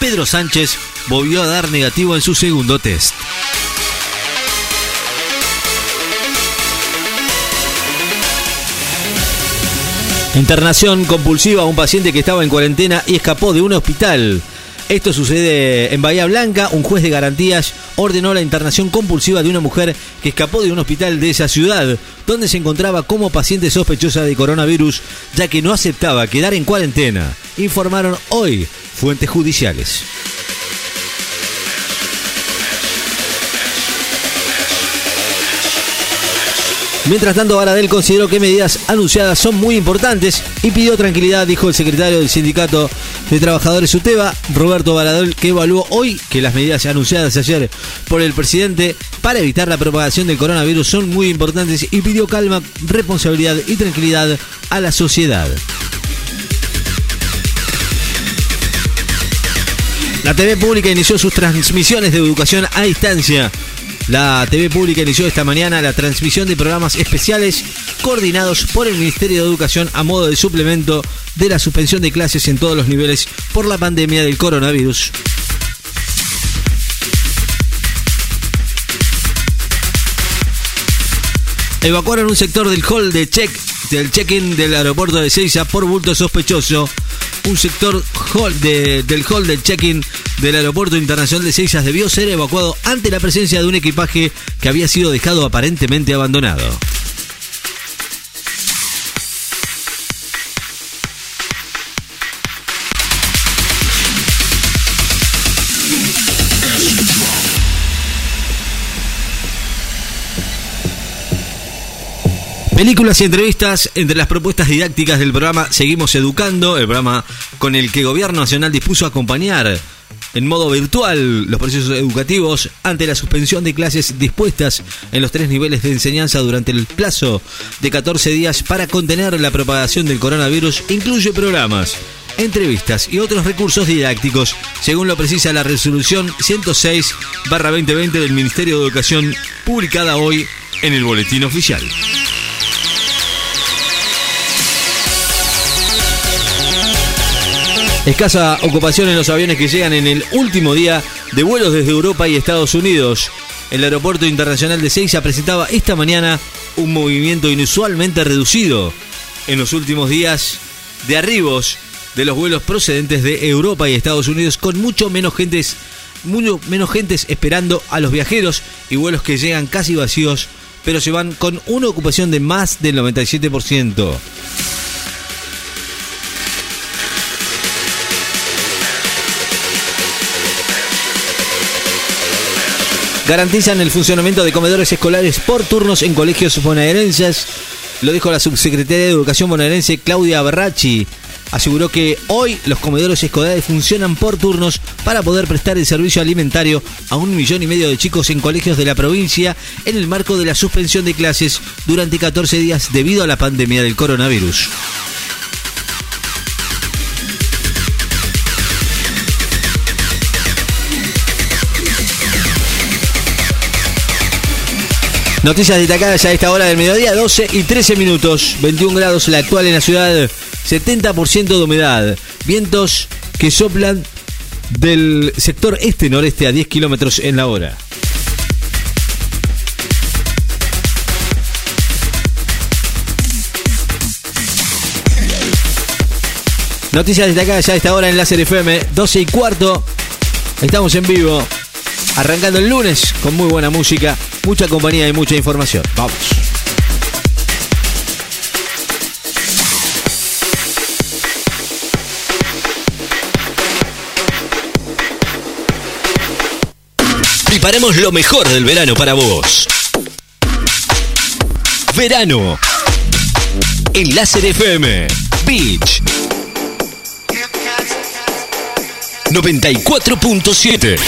Pedro Sánchez, volvió a dar negativo en su segundo test. Internación compulsiva a un paciente que estaba en cuarentena y escapó de un hospital. Esto sucede en Bahía Blanca. Un juez de garantías ordenó la internación compulsiva de una mujer que escapó de un hospital de esa ciudad, donde se encontraba como paciente sospechosa de coronavirus, ya que no aceptaba quedar en cuarentena, informaron hoy fuentes judiciales. Mientras tanto, Baradel consideró que medidas anunciadas son muy importantes y pidió tranquilidad, dijo el secretario del Sindicato de Trabajadores UTEBA, Roberto Baradel, que evaluó hoy que las medidas anunciadas ayer por el presidente para evitar la propagación del coronavirus son muy importantes y pidió calma, responsabilidad y tranquilidad a la sociedad. La TV pública inició sus transmisiones de educación a distancia. La TV pública inició esta mañana la transmisión de programas especiales coordinados por el Ministerio de Educación a modo de suplemento de la suspensión de clases en todos los niveles por la pandemia del coronavirus. Evacuaron un sector del hall de check del check-in del aeropuerto de Seiza por bulto sospechoso. Un sector del hall del check-in del aeropuerto internacional de Seiza debió ser evacuado ante la presencia de un equipaje que había sido dejado aparentemente abandonado. Películas y entrevistas entre las propuestas didácticas del programa Seguimos Educando, el programa con el que Gobierno Nacional dispuso acompañar en modo virtual los procesos educativos ante la suspensión de clases dispuestas en los tres niveles de enseñanza durante el plazo de 14 días para contener la propagación del coronavirus incluye programas, entrevistas y otros recursos didácticos, según lo precisa la resolución 106-2020 del Ministerio de Educación publicada hoy en el Boletín Oficial. Escasa ocupación en los aviones que llegan en el último día de vuelos desde Europa y Estados Unidos. El aeropuerto internacional de Seiza presentaba esta mañana un movimiento inusualmente reducido en los últimos días de arribos de los vuelos procedentes de Europa y Estados Unidos con mucho menos gentes, mucho menos gentes esperando a los viajeros y vuelos que llegan casi vacíos, pero se van con una ocupación de más del 97%. Garantizan el funcionamiento de comedores escolares por turnos en colegios bonaerenses. Lo dijo la subsecretaria de Educación bonaerense Claudia Berracci. Aseguró que hoy los comedores escolares funcionan por turnos para poder prestar el servicio alimentario a un millón y medio de chicos en colegios de la provincia en el marco de la suspensión de clases durante 14 días debido a la pandemia del coronavirus. Noticias destacadas a esta hora del mediodía, 12 y 13 minutos, 21 grados la actual en la ciudad, 70% de humedad, vientos que soplan del sector este-noreste a 10 kilómetros en la hora. Noticias destacadas a esta hora en Láser FM, 12 y cuarto. Estamos en vivo, arrancando el lunes con muy buena música, mucha compañía y mucha información. Vamos. Preparamos lo mejor del verano para vos. Verano. En Láser FM. Beach. 94.7.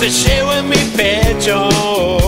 te llevo en mi pecho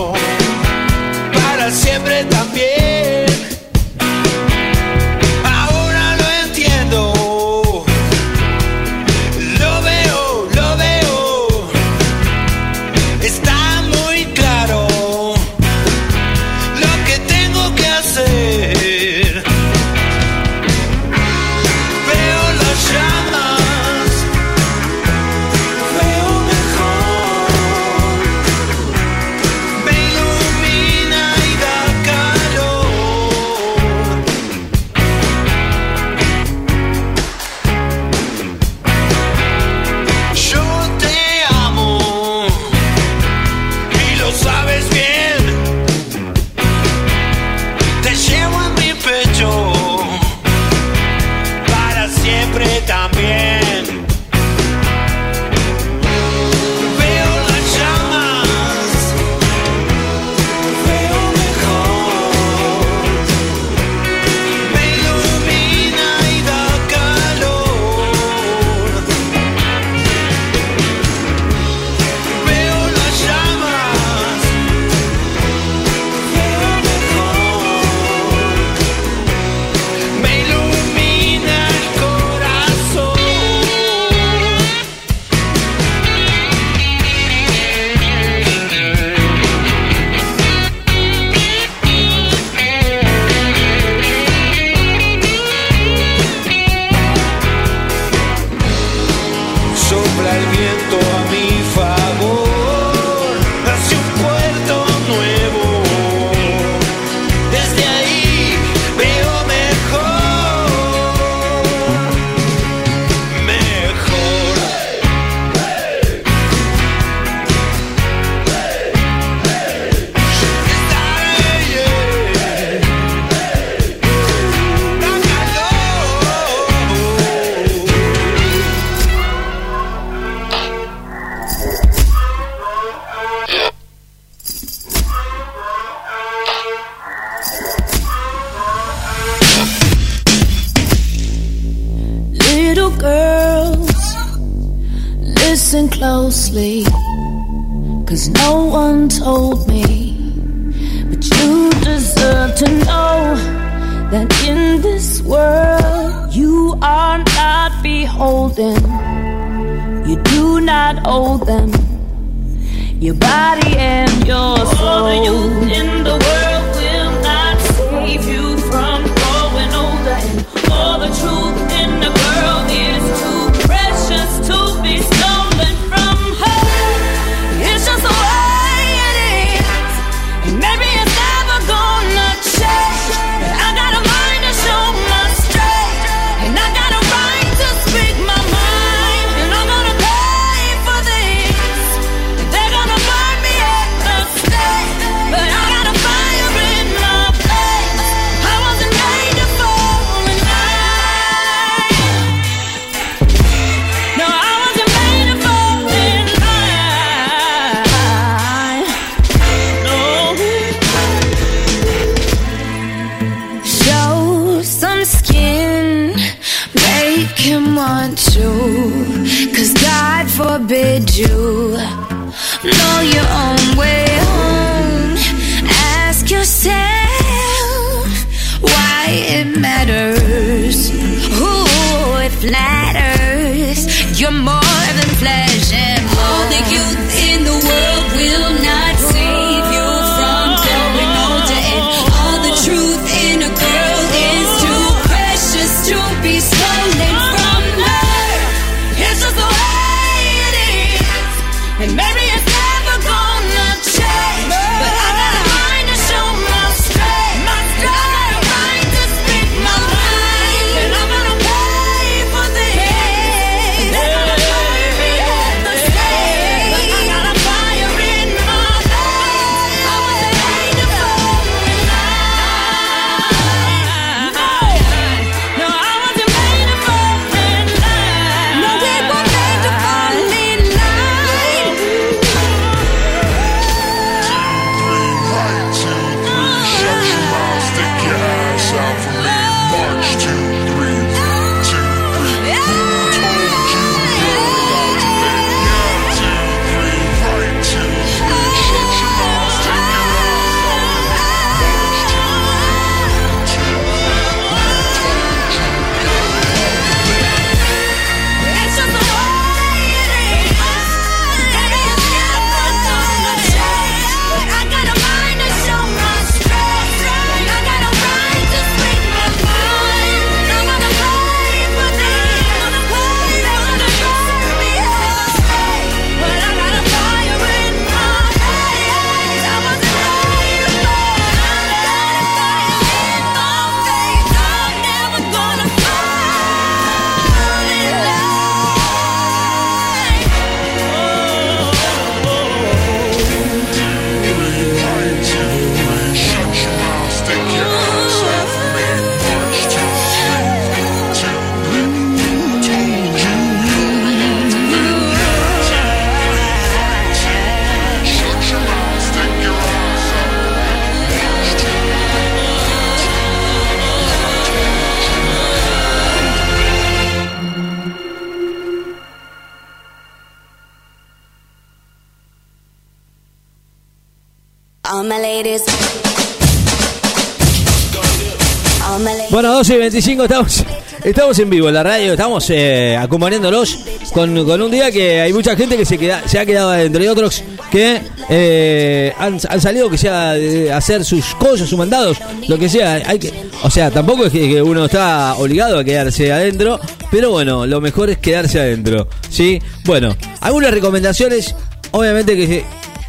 12 y 25 estamos, estamos en vivo en la radio, estamos eh, acompañándolos con, con un día que hay mucha gente que se, queda, se ha quedado adentro y otros que eh, han, han salido que sea de hacer sus cosas, sus mandados, lo que sea. Hay que, o sea, tampoco es que, que uno está obligado a quedarse adentro, pero bueno, lo mejor es quedarse adentro. ¿sí? Bueno, algunas recomendaciones, obviamente que,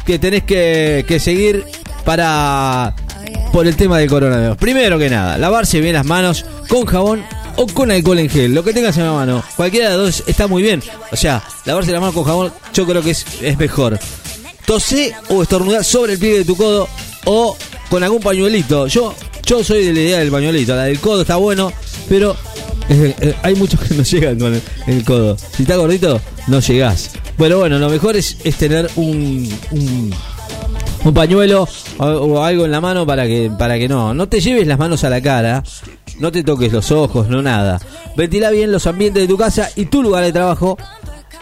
que tenés que, que seguir para por el tema del coronavirus. Primero que nada, lavarse bien las manos con jabón o con alcohol en gel, lo que tengas en la mano. Cualquiera de los dos está muy bien. O sea, lavarse las manos con jabón yo creo que es, es mejor. Tosé o estornudar sobre el pie de tu codo o con algún pañuelito. Yo yo soy de la idea del pañuelito. La del codo está bueno, pero eh, eh, hay muchos que no llegan con el, codo. Si está gordito, no llegás. Bueno, bueno, lo mejor es, es tener un un pañuelo o, algo en la mano para que para que no. No te lleves las manos a la cara no te toques los ojos no nada. Ventila bien los ambientes de tu casa y tu lugar de trabajo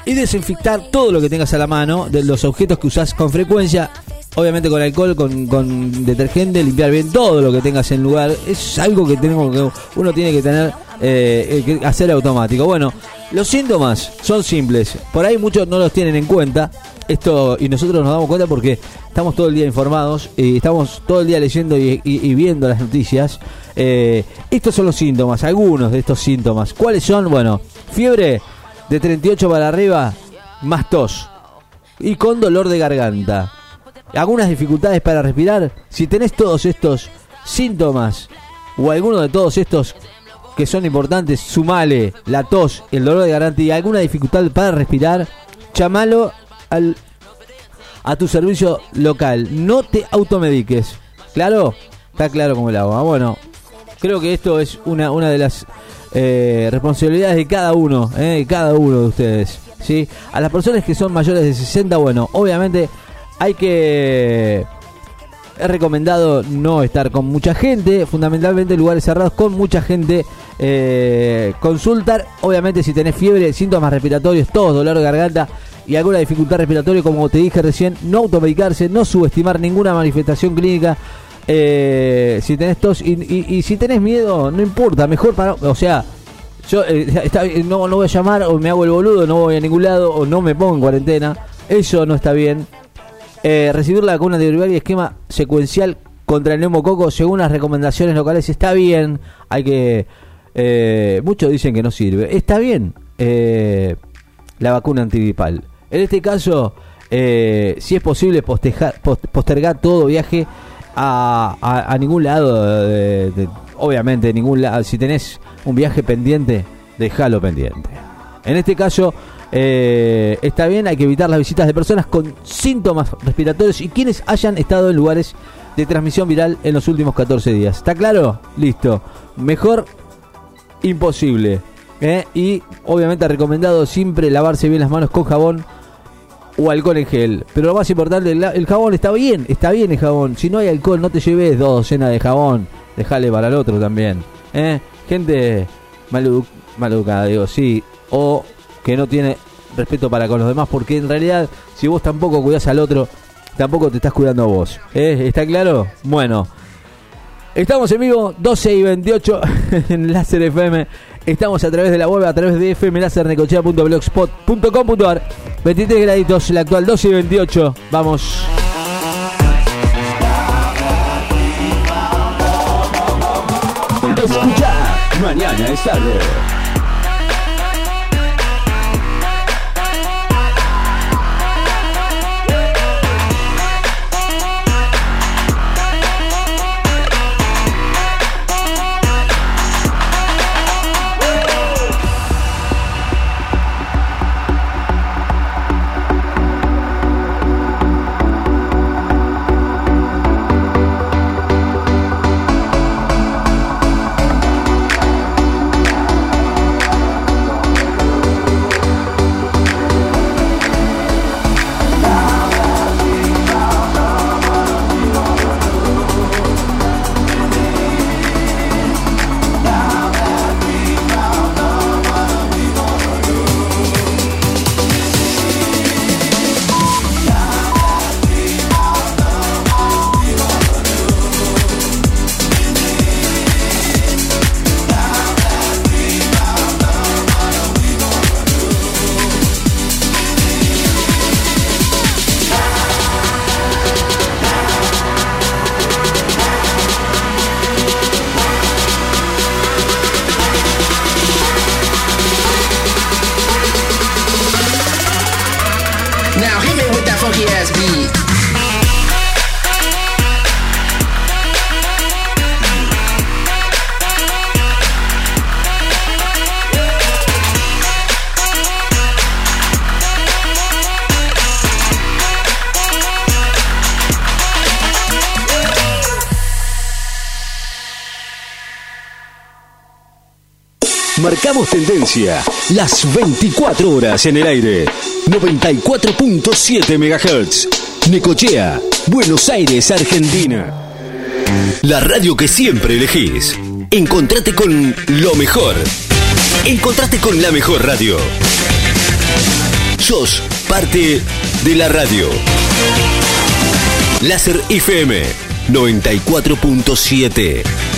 y desinfectar todo lo que tengas a la mano de los objetos que usas con frecuencia. Obviamente con alcohol con, con detergente limpiar bien todo lo que tengas en lugar. Es algo que tenemos que uno tiene que tener eh, que hacer automático. Bueno los síntomas son simples. Por ahí muchos no los tienen en cuenta esto y nosotros nos damos cuenta porque estamos todo el día informados y estamos todo el día leyendo y, viendo las noticias. Eh, estos son los síntomas, algunos de estos síntomas. ¿Cuáles son? Bueno, fiebre de 38 para arriba, más tos y con dolor de garganta. Algunas dificultades para respirar. Si tenés todos estos síntomas o alguno de todos estos que son importantes, sumale la tos, el dolor de garganta y alguna dificultad para respirar, llamalo al a tu servicio local. No te automediques. ¿Claro? Está claro como el agua. Bueno, creo que esto es una, una de las eh, responsabilidades de cada uno, eh, de cada uno de ustedes. ¿sí? A las personas que son mayores de 60, bueno, obviamente hay que... Es recomendado no estar con mucha gente, fundamentalmente en lugares cerrados con mucha gente. eh, consultar, obviamente si tenés fiebre, síntomas respiratorios, todos, dolor de garganta y alguna dificultad respiratoria, como te dije recién, no automedicarse, no subestimar ninguna manifestación clínica. eh, si tenés tos y, si tenés miedo, no importa, mejor para. O sea, yo eh, bien, no, no voy a llamar, o me hago el boludo, no voy a ningún lado, o no me pongo en cuarentena. Eso no está bien. Eh, recibir la vacuna de y esquema secuencial contra el neumococo según las recomendaciones locales está bien. Hay que. eh, muchos dicen que no sirve. Está bien eh, la vacuna antigripal. En este caso, eh, si es posible postejar- post- postergar todo viaje a, ningún lado. de- obviamente, ningún lado. Si tenés un viaje pendiente, déjalo pendiente. En este caso, eh, está bien, hay que evitar las visitas de personas con síntomas respiratorios y quienes hayan estado en lugares de transmisión viral en los últimos 14 días. ¿Está claro? Listo. Mejor imposible. ¿eh? Y obviamente recomendado siempre lavarse bien las manos con jabón o alcohol en gel. Pero lo más importante, el, jabón está bien, está bien el jabón. Si no hay alcohol, no te lleves dos docenas de jabón. Dejale para el otro también. ¿eh? Gente maledu- maleducada, digo, sí. O que no tiene respeto para con los demás. Porque en realidad, si vos tampoco cuidás al otro, tampoco te estás cuidando a vos. ¿eh? ¿Está claro? Bueno. Estamos en vivo 12 y 28 en Láser FM. Estamos a través de la web, a través de fmlasernecochea.blogspot.com.ar 23 graditos, la actual 12 y 28. Vamos. Escucha, mañana es tarde. Marcamos tendencia. Las 24 horas en el aire. 94.7 MHz. Necochea, Buenos Aires, Argentina. La radio que siempre elegís. Encontrate con lo mejor. Encontrate con la mejor radio. Sos parte de la radio. Láser FM 94.7.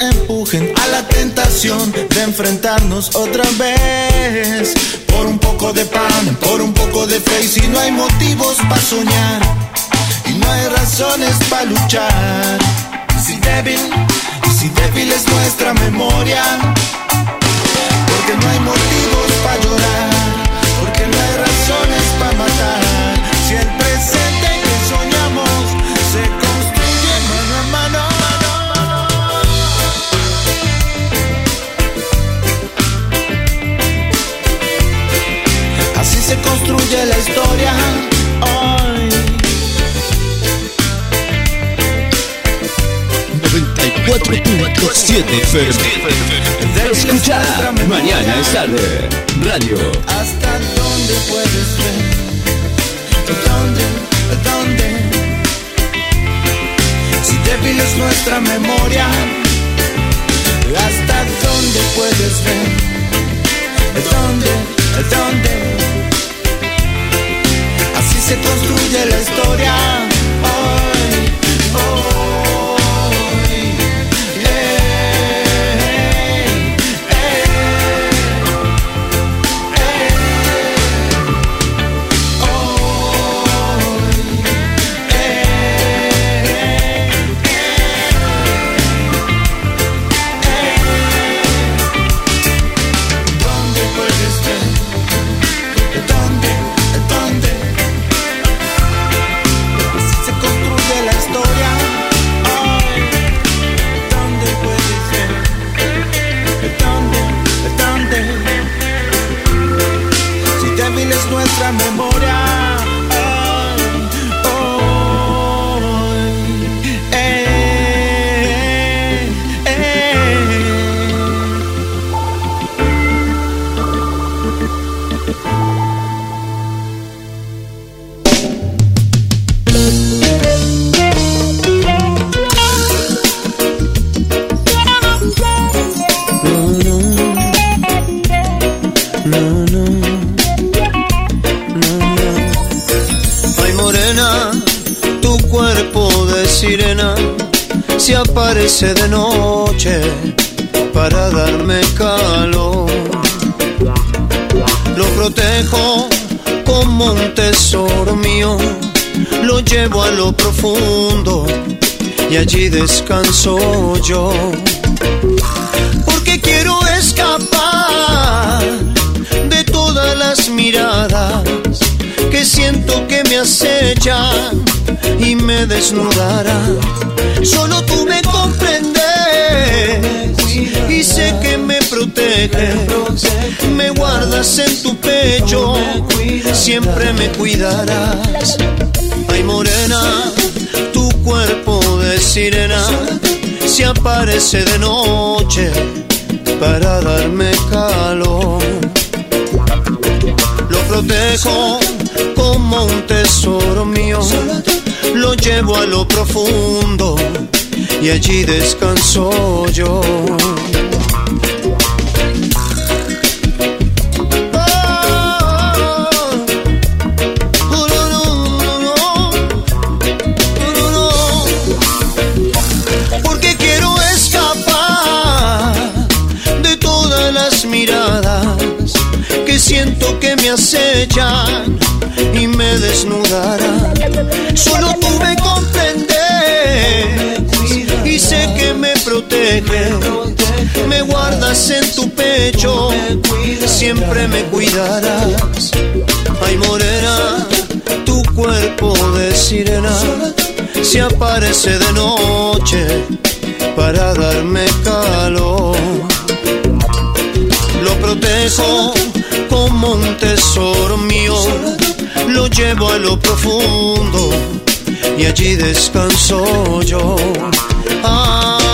empujen a la tentación de enfrentarnos otra vez. Por un poco de pan, por un poco de fe, y si no hay motivos para soñar y no hay razones para luchar. Si débil, y si débil es nuestra memoria, porque no hay motivos para llorar, porque no hay razones para matar. Se construye la historia. Hoy. 94.7 FM. Escucha, mañana es tarde. Radio. ¿Hasta dónde puedes ver? ¿Dónde? ¿Dónde? Si débil es nuestra memoria, ¿hasta dónde puedes ver? ¿Dónde? ¿Dónde? Se construye la historia. Hoy, se aparece de noche para darme calor. Lo protejo como un tesoro mío, lo llevo a lo profundo y allí descanso yo. Porque quiero escapar de todas las miradas que siento que me acechan y me desnudarán. Solo tú me comprendes y sé que me proteges, me guardas en tu pecho, siempre me cuidarás. Ay morena, tu cuerpo de sirena se aparece de noche para darme calor. Lo protejo como un tesoro mío, lo llevo a lo profundo y allí descanso yo. Porque quiero escapar de todas las miradas que siento que me acechan me desnudarán. Solo tú me comprendes y sé que me proteges, me guardas en tu pecho, siempre me cuidarás. Ay morena, tu cuerpo de sirena se aparece de noche para darme calor. Lo protejo como un tesoro mío, lo llevo a lo profundo y allí descanso yo. Ay,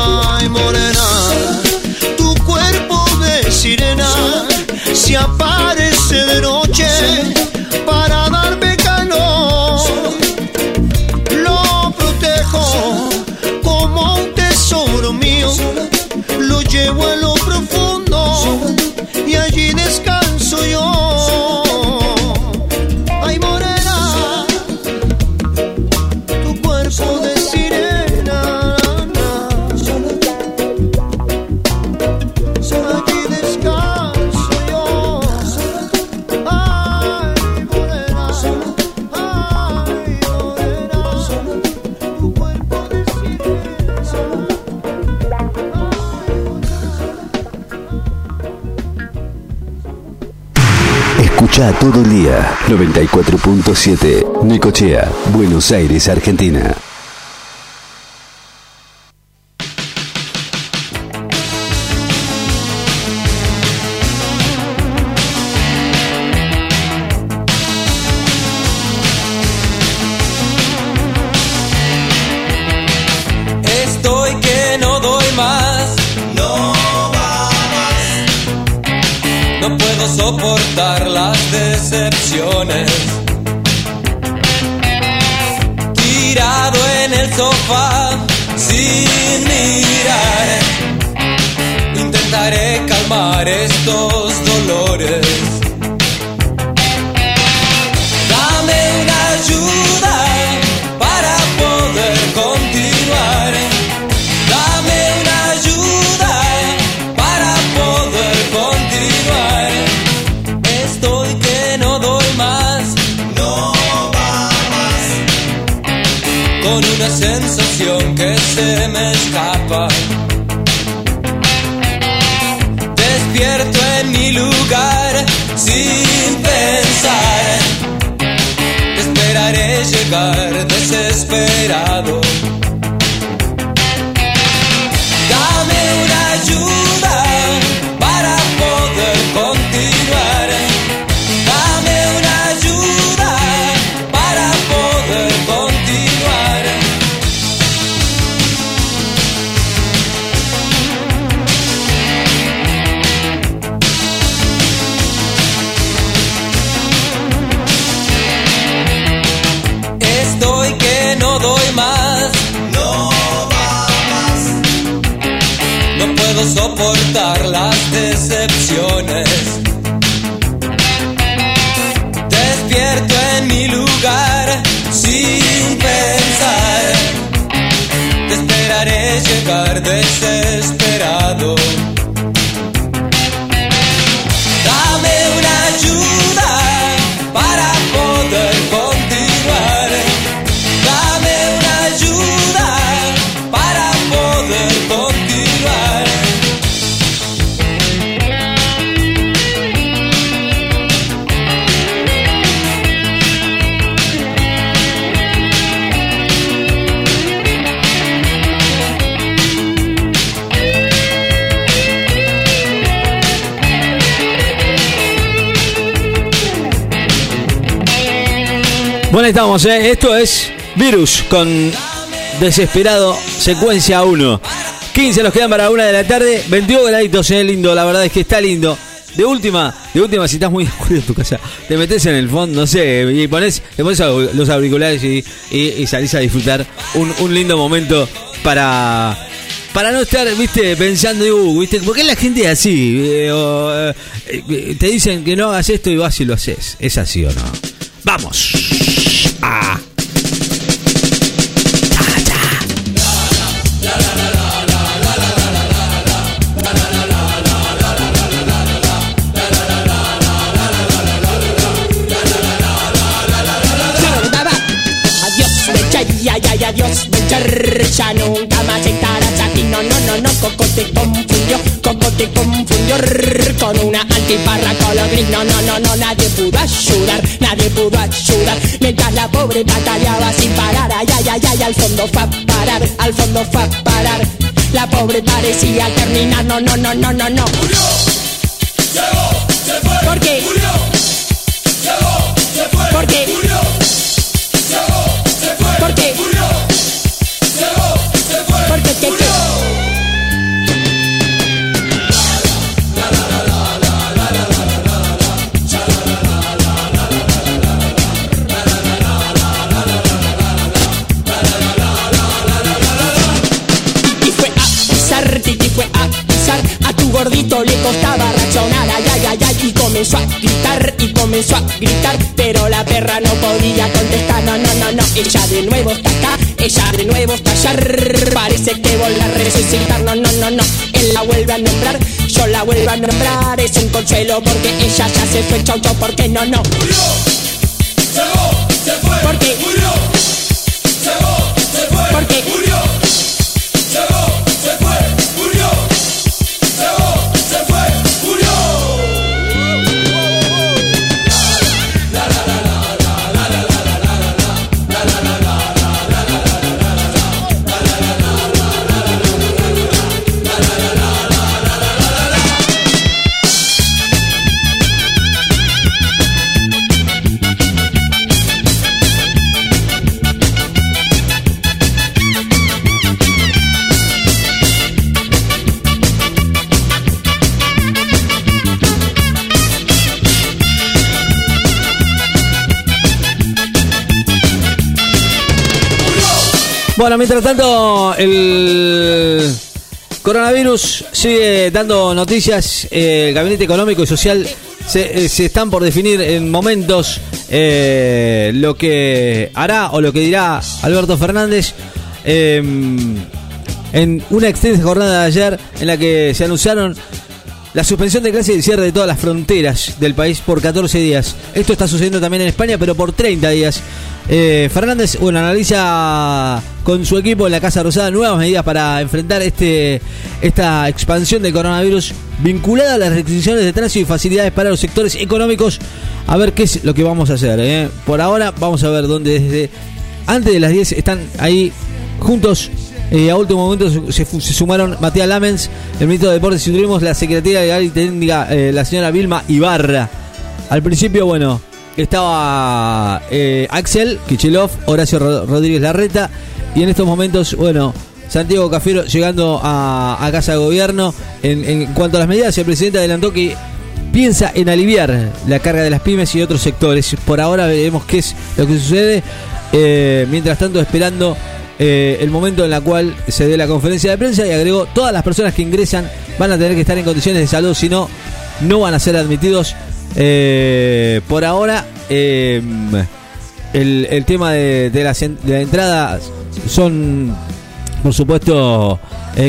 Escucha todo el día. 94.7. Necochea, Buenos Aires, Argentina. Esto es Virus con Desesperado, secuencia 1. 15 nos quedan para una de la tarde. 22 graditos, ¿eh? Lindo, la verdad es que está lindo. De última, de última, si estás muy oscuro en tu casa, te metes en el fondo, no sé, y pones, te pones los auriculares y, y- salís a disfrutar un, lindo momento para para no estar, viste, pensando, uh, viste, ¿por qué la gente es así? Eh, eh, eh, te dicen que no hagas esto y vas y lo haces. ¿Es así o no? Vamos. Ah. Ya, ya, ya, adiós, mecha, ya nunca más estarás aquí. No, no, no, no, Coco te confundió, Coco te confundió con una antiparra color gris. No, no, no, no, nadie pudo ayudar, nadie pudo ayudar. Mientras la pobre batallaba sin parar, ay, ay, ay, ay, al fondo fue a parar, al fondo fue a parar. La pobre parecía terminar, no, no, no, no, no, no. Murió, ¿Por qué? Murió, ¿Por qué? Murió. ¿Por comenzó a gritar Y comenzó a gritar Pero la perra no podía contestar. No, no, no, no, ella de nuevo está acá Ella de nuevo está allá. Parece que vuelve a resucitar. No, no, no, no, él la vuelve a nombrar Yo la vuelvo a nombrar. Es un consuelo porque ella ya se fue Chau, chau, porque no, no. Murió, se fue ¿Por qué? Murió, Mientras tanto, el coronavirus sigue dando noticias. Eh, el Gabinete Económico y Social se, eh, se están por definir en momentos eh, lo que hará o lo que dirá Alberto Fernández. eh, en una extensa jornada de ayer en la que se anunciaron la suspensión de clases y cierre de todas las fronteras del país por 14 días. Esto está sucediendo también en España, pero por 30 días. Eh, Fernández, bueno, analiza con su equipo en la Casa Rosada nuevas medidas para enfrentar este esta expansión del coronavirus vinculada a las restricciones de tránsito y facilidades para los sectores económicos. A ver qué es lo que vamos a hacer. eh. Por ahora vamos a ver dónde desde antes de las 10 están ahí juntos a último momento se, sumaron Matías Lamens, el ministro de Deportes y Turismo, la secretaria legal y técnica, eh, la señora Vilma Ibarra. Al principio, bueno, estaba eh, Axel Kichilov, Horacio Ro- Rodríguez Larreta, y en estos momentos, bueno, Santiago Cafiero llegando a, Casa de Gobierno. En, en cuanto a las medidas, el presidente adelantó que piensa en aliviar la carga de las pymes y otros sectores. Por ahora veremos qué es lo que sucede. Eh, mientras tanto, esperando eh, el momento en el cual se dé la conferencia de prensa y agregó, todas las personas que ingresan van a tener que estar en condiciones de salud, si no, no van a ser admitidos. Eh, por ahora, eh, el, el tema de, de las de la entrada son, por supuesto,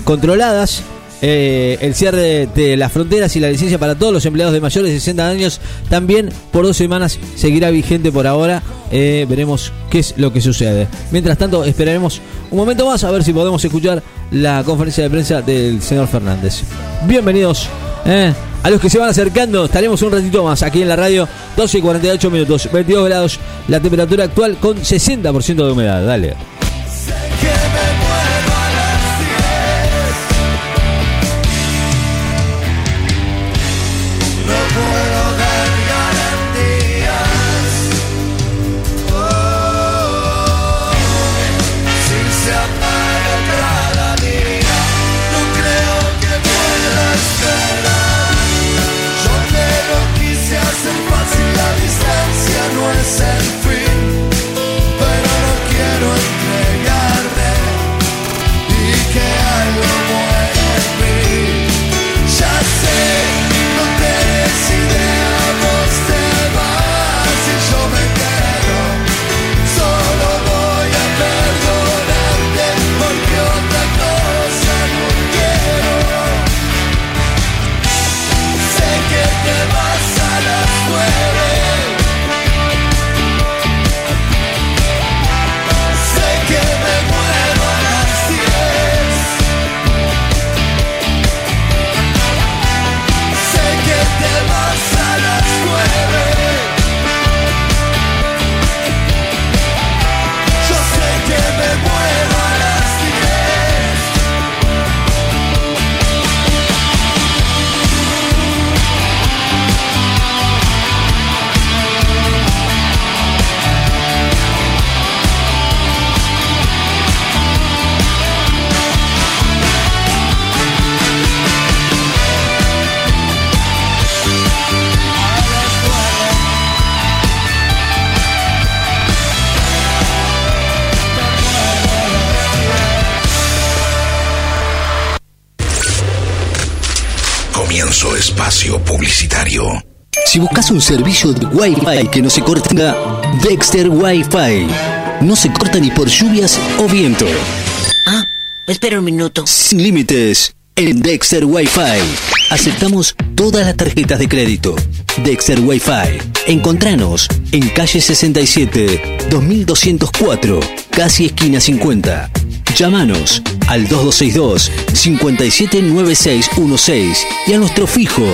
controladas. Eh, el cierre de las fronteras y la licencia para todos los empleados de mayores de 60 años también por dos semanas seguirá vigente por ahora. Eh, veremos qué es lo que sucede. Mientras tanto, esperaremos un momento más a ver si podemos escuchar la conferencia de prensa del señor Fernández. Bienvenidos eh, a los que se van acercando. Estaremos un ratito más aquí en la radio, 12 y 48 minutos, 22 grados la temperatura actual con 60% de humedad. Dale. Si buscas un servicio de Wi-Fi que no se corta, Dexter Wi-Fi. No se corta ni por lluvias o viento. Ah, espera un minuto. Sin límites. En Dexter Wi-Fi. Aceptamos todas las tarjetas de crédito. Dexter Wi-Fi. Encontranos en calle 67, 2204, casi esquina 50. Llámanos al 2262 579616 y a nuestro fijo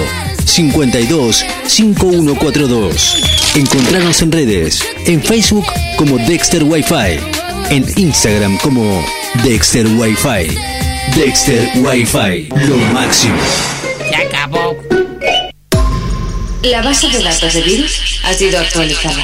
52 5142. Encontrarnos en redes, en Facebook como Dexter Wi-Fi, en Instagram como Dexter Wi-Fi. Dexter Wi-Fi, lo máximo. Se acabó. La base de datos de virus ha sido actualizada.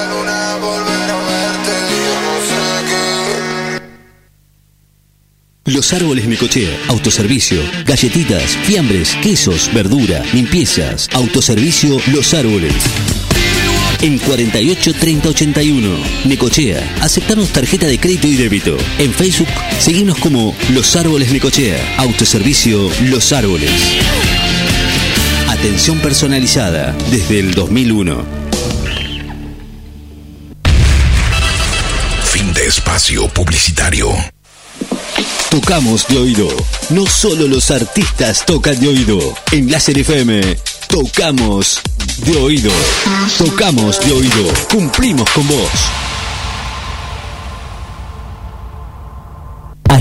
Los árboles Necochea, autoservicio, galletitas, fiambres, quesos, verdura, limpiezas, autoservicio Los Árboles. En 48 30 81, Necochea, aceptamos tarjeta de crédito y débito. En Facebook, seguimos como Los Árboles Necochea, autoservicio Los Árboles. Atención personalizada desde el 2001. Fin de espacio publicitario. Tocamos de oído. No solo los artistas tocan de oído. En Láser FM, tocamos de oído. Tocamos de oído. Cumplimos con vos.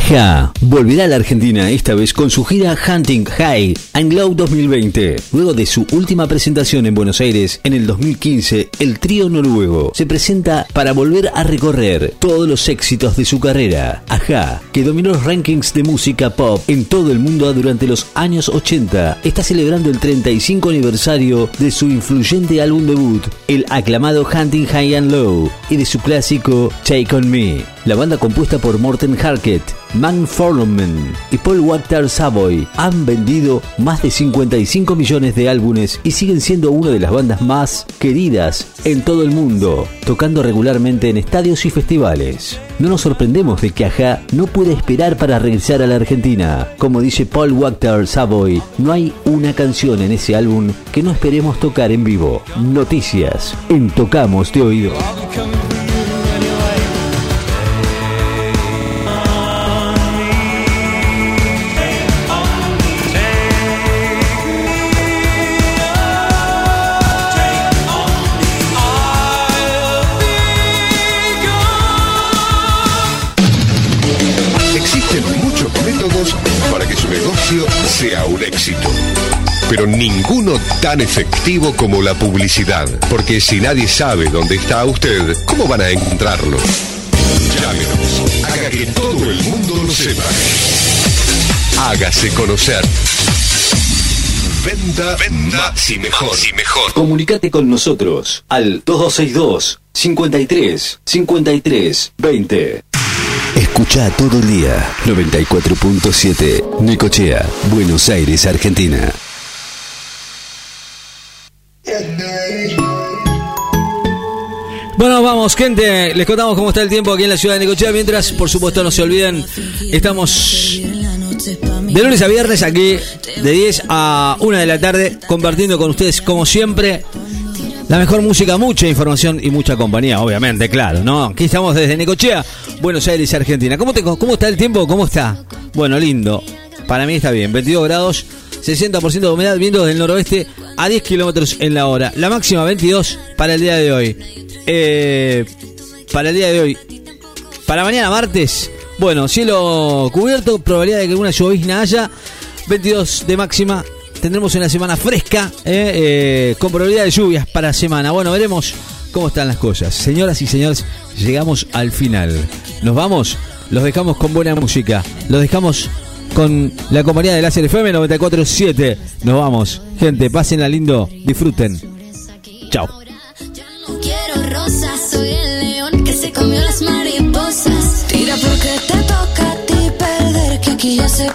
Aja volverá a la Argentina esta vez con su gira Hunting High and Glow 2020. Luego de su última presentación en Buenos Aires en el 2015, el trío noruego se presenta para volver a recorrer todos los éxitos de su carrera. Aja, que dominó los rankings de música pop en todo el mundo durante los años 80, está celebrando el 35 aniversario de su influyente álbum debut, el aclamado Hunting High and Low, y de su clásico Take On Me. La banda compuesta por Morten Harket, Man Forman y Paul Wachter Savoy han vendido más de 55 millones de álbumes y siguen siendo una de las bandas más queridas en todo el mundo, tocando regularmente en estadios y festivales. No nos sorprendemos de que Aja no pueda esperar para regresar a la Argentina. Como dice Paul Wachter Savoy, no hay una canción en ese álbum que no esperemos tocar en vivo. Noticias en Tocamos de Oído. Sea un éxito. Pero ninguno tan efectivo como la publicidad. Porque si nadie sabe dónde está usted, ¿cómo van a encontrarlo? Llámenos. Haga que todo el mundo lo sepa. Hágase conocer. Venda, venda y mejor. y mejor. Comunicate con nosotros al 2262 53 53 20. Escucha todo el día 94.7 Nicochea, Buenos Aires, Argentina. Bueno, vamos, gente. Les contamos cómo está el tiempo aquí en la ciudad de Necochea. Mientras, por supuesto, no se olviden, estamos de lunes a viernes aquí, de 10 a 1 de la tarde, compartiendo con ustedes, como siempre, la mejor música, mucha información y mucha compañía, obviamente, claro, ¿no? Aquí estamos desde Necochea, Buenos Aires, Argentina. ¿Cómo, te, ¿Cómo está el tiempo? ¿Cómo está? Bueno, lindo. Para mí está bien. 22 grados, 60% de humedad, viento del noroeste a 10 kilómetros en la hora. La máxima 22 para el día de hoy. Eh, para el día de hoy. Para mañana martes, bueno, cielo cubierto, probabilidad de que alguna llovizna haya. 22 de máxima. Tendremos una semana fresca, eh, eh, con probabilidad de lluvias para semana. Bueno, veremos cómo están las cosas. Señoras y señores, llegamos al final. Nos vamos, los dejamos con buena música. Los dejamos con la compañía de Láser FM 947. Nos vamos. Gente, pásenla lindo, disfruten. Chao. Tira que aquí ya se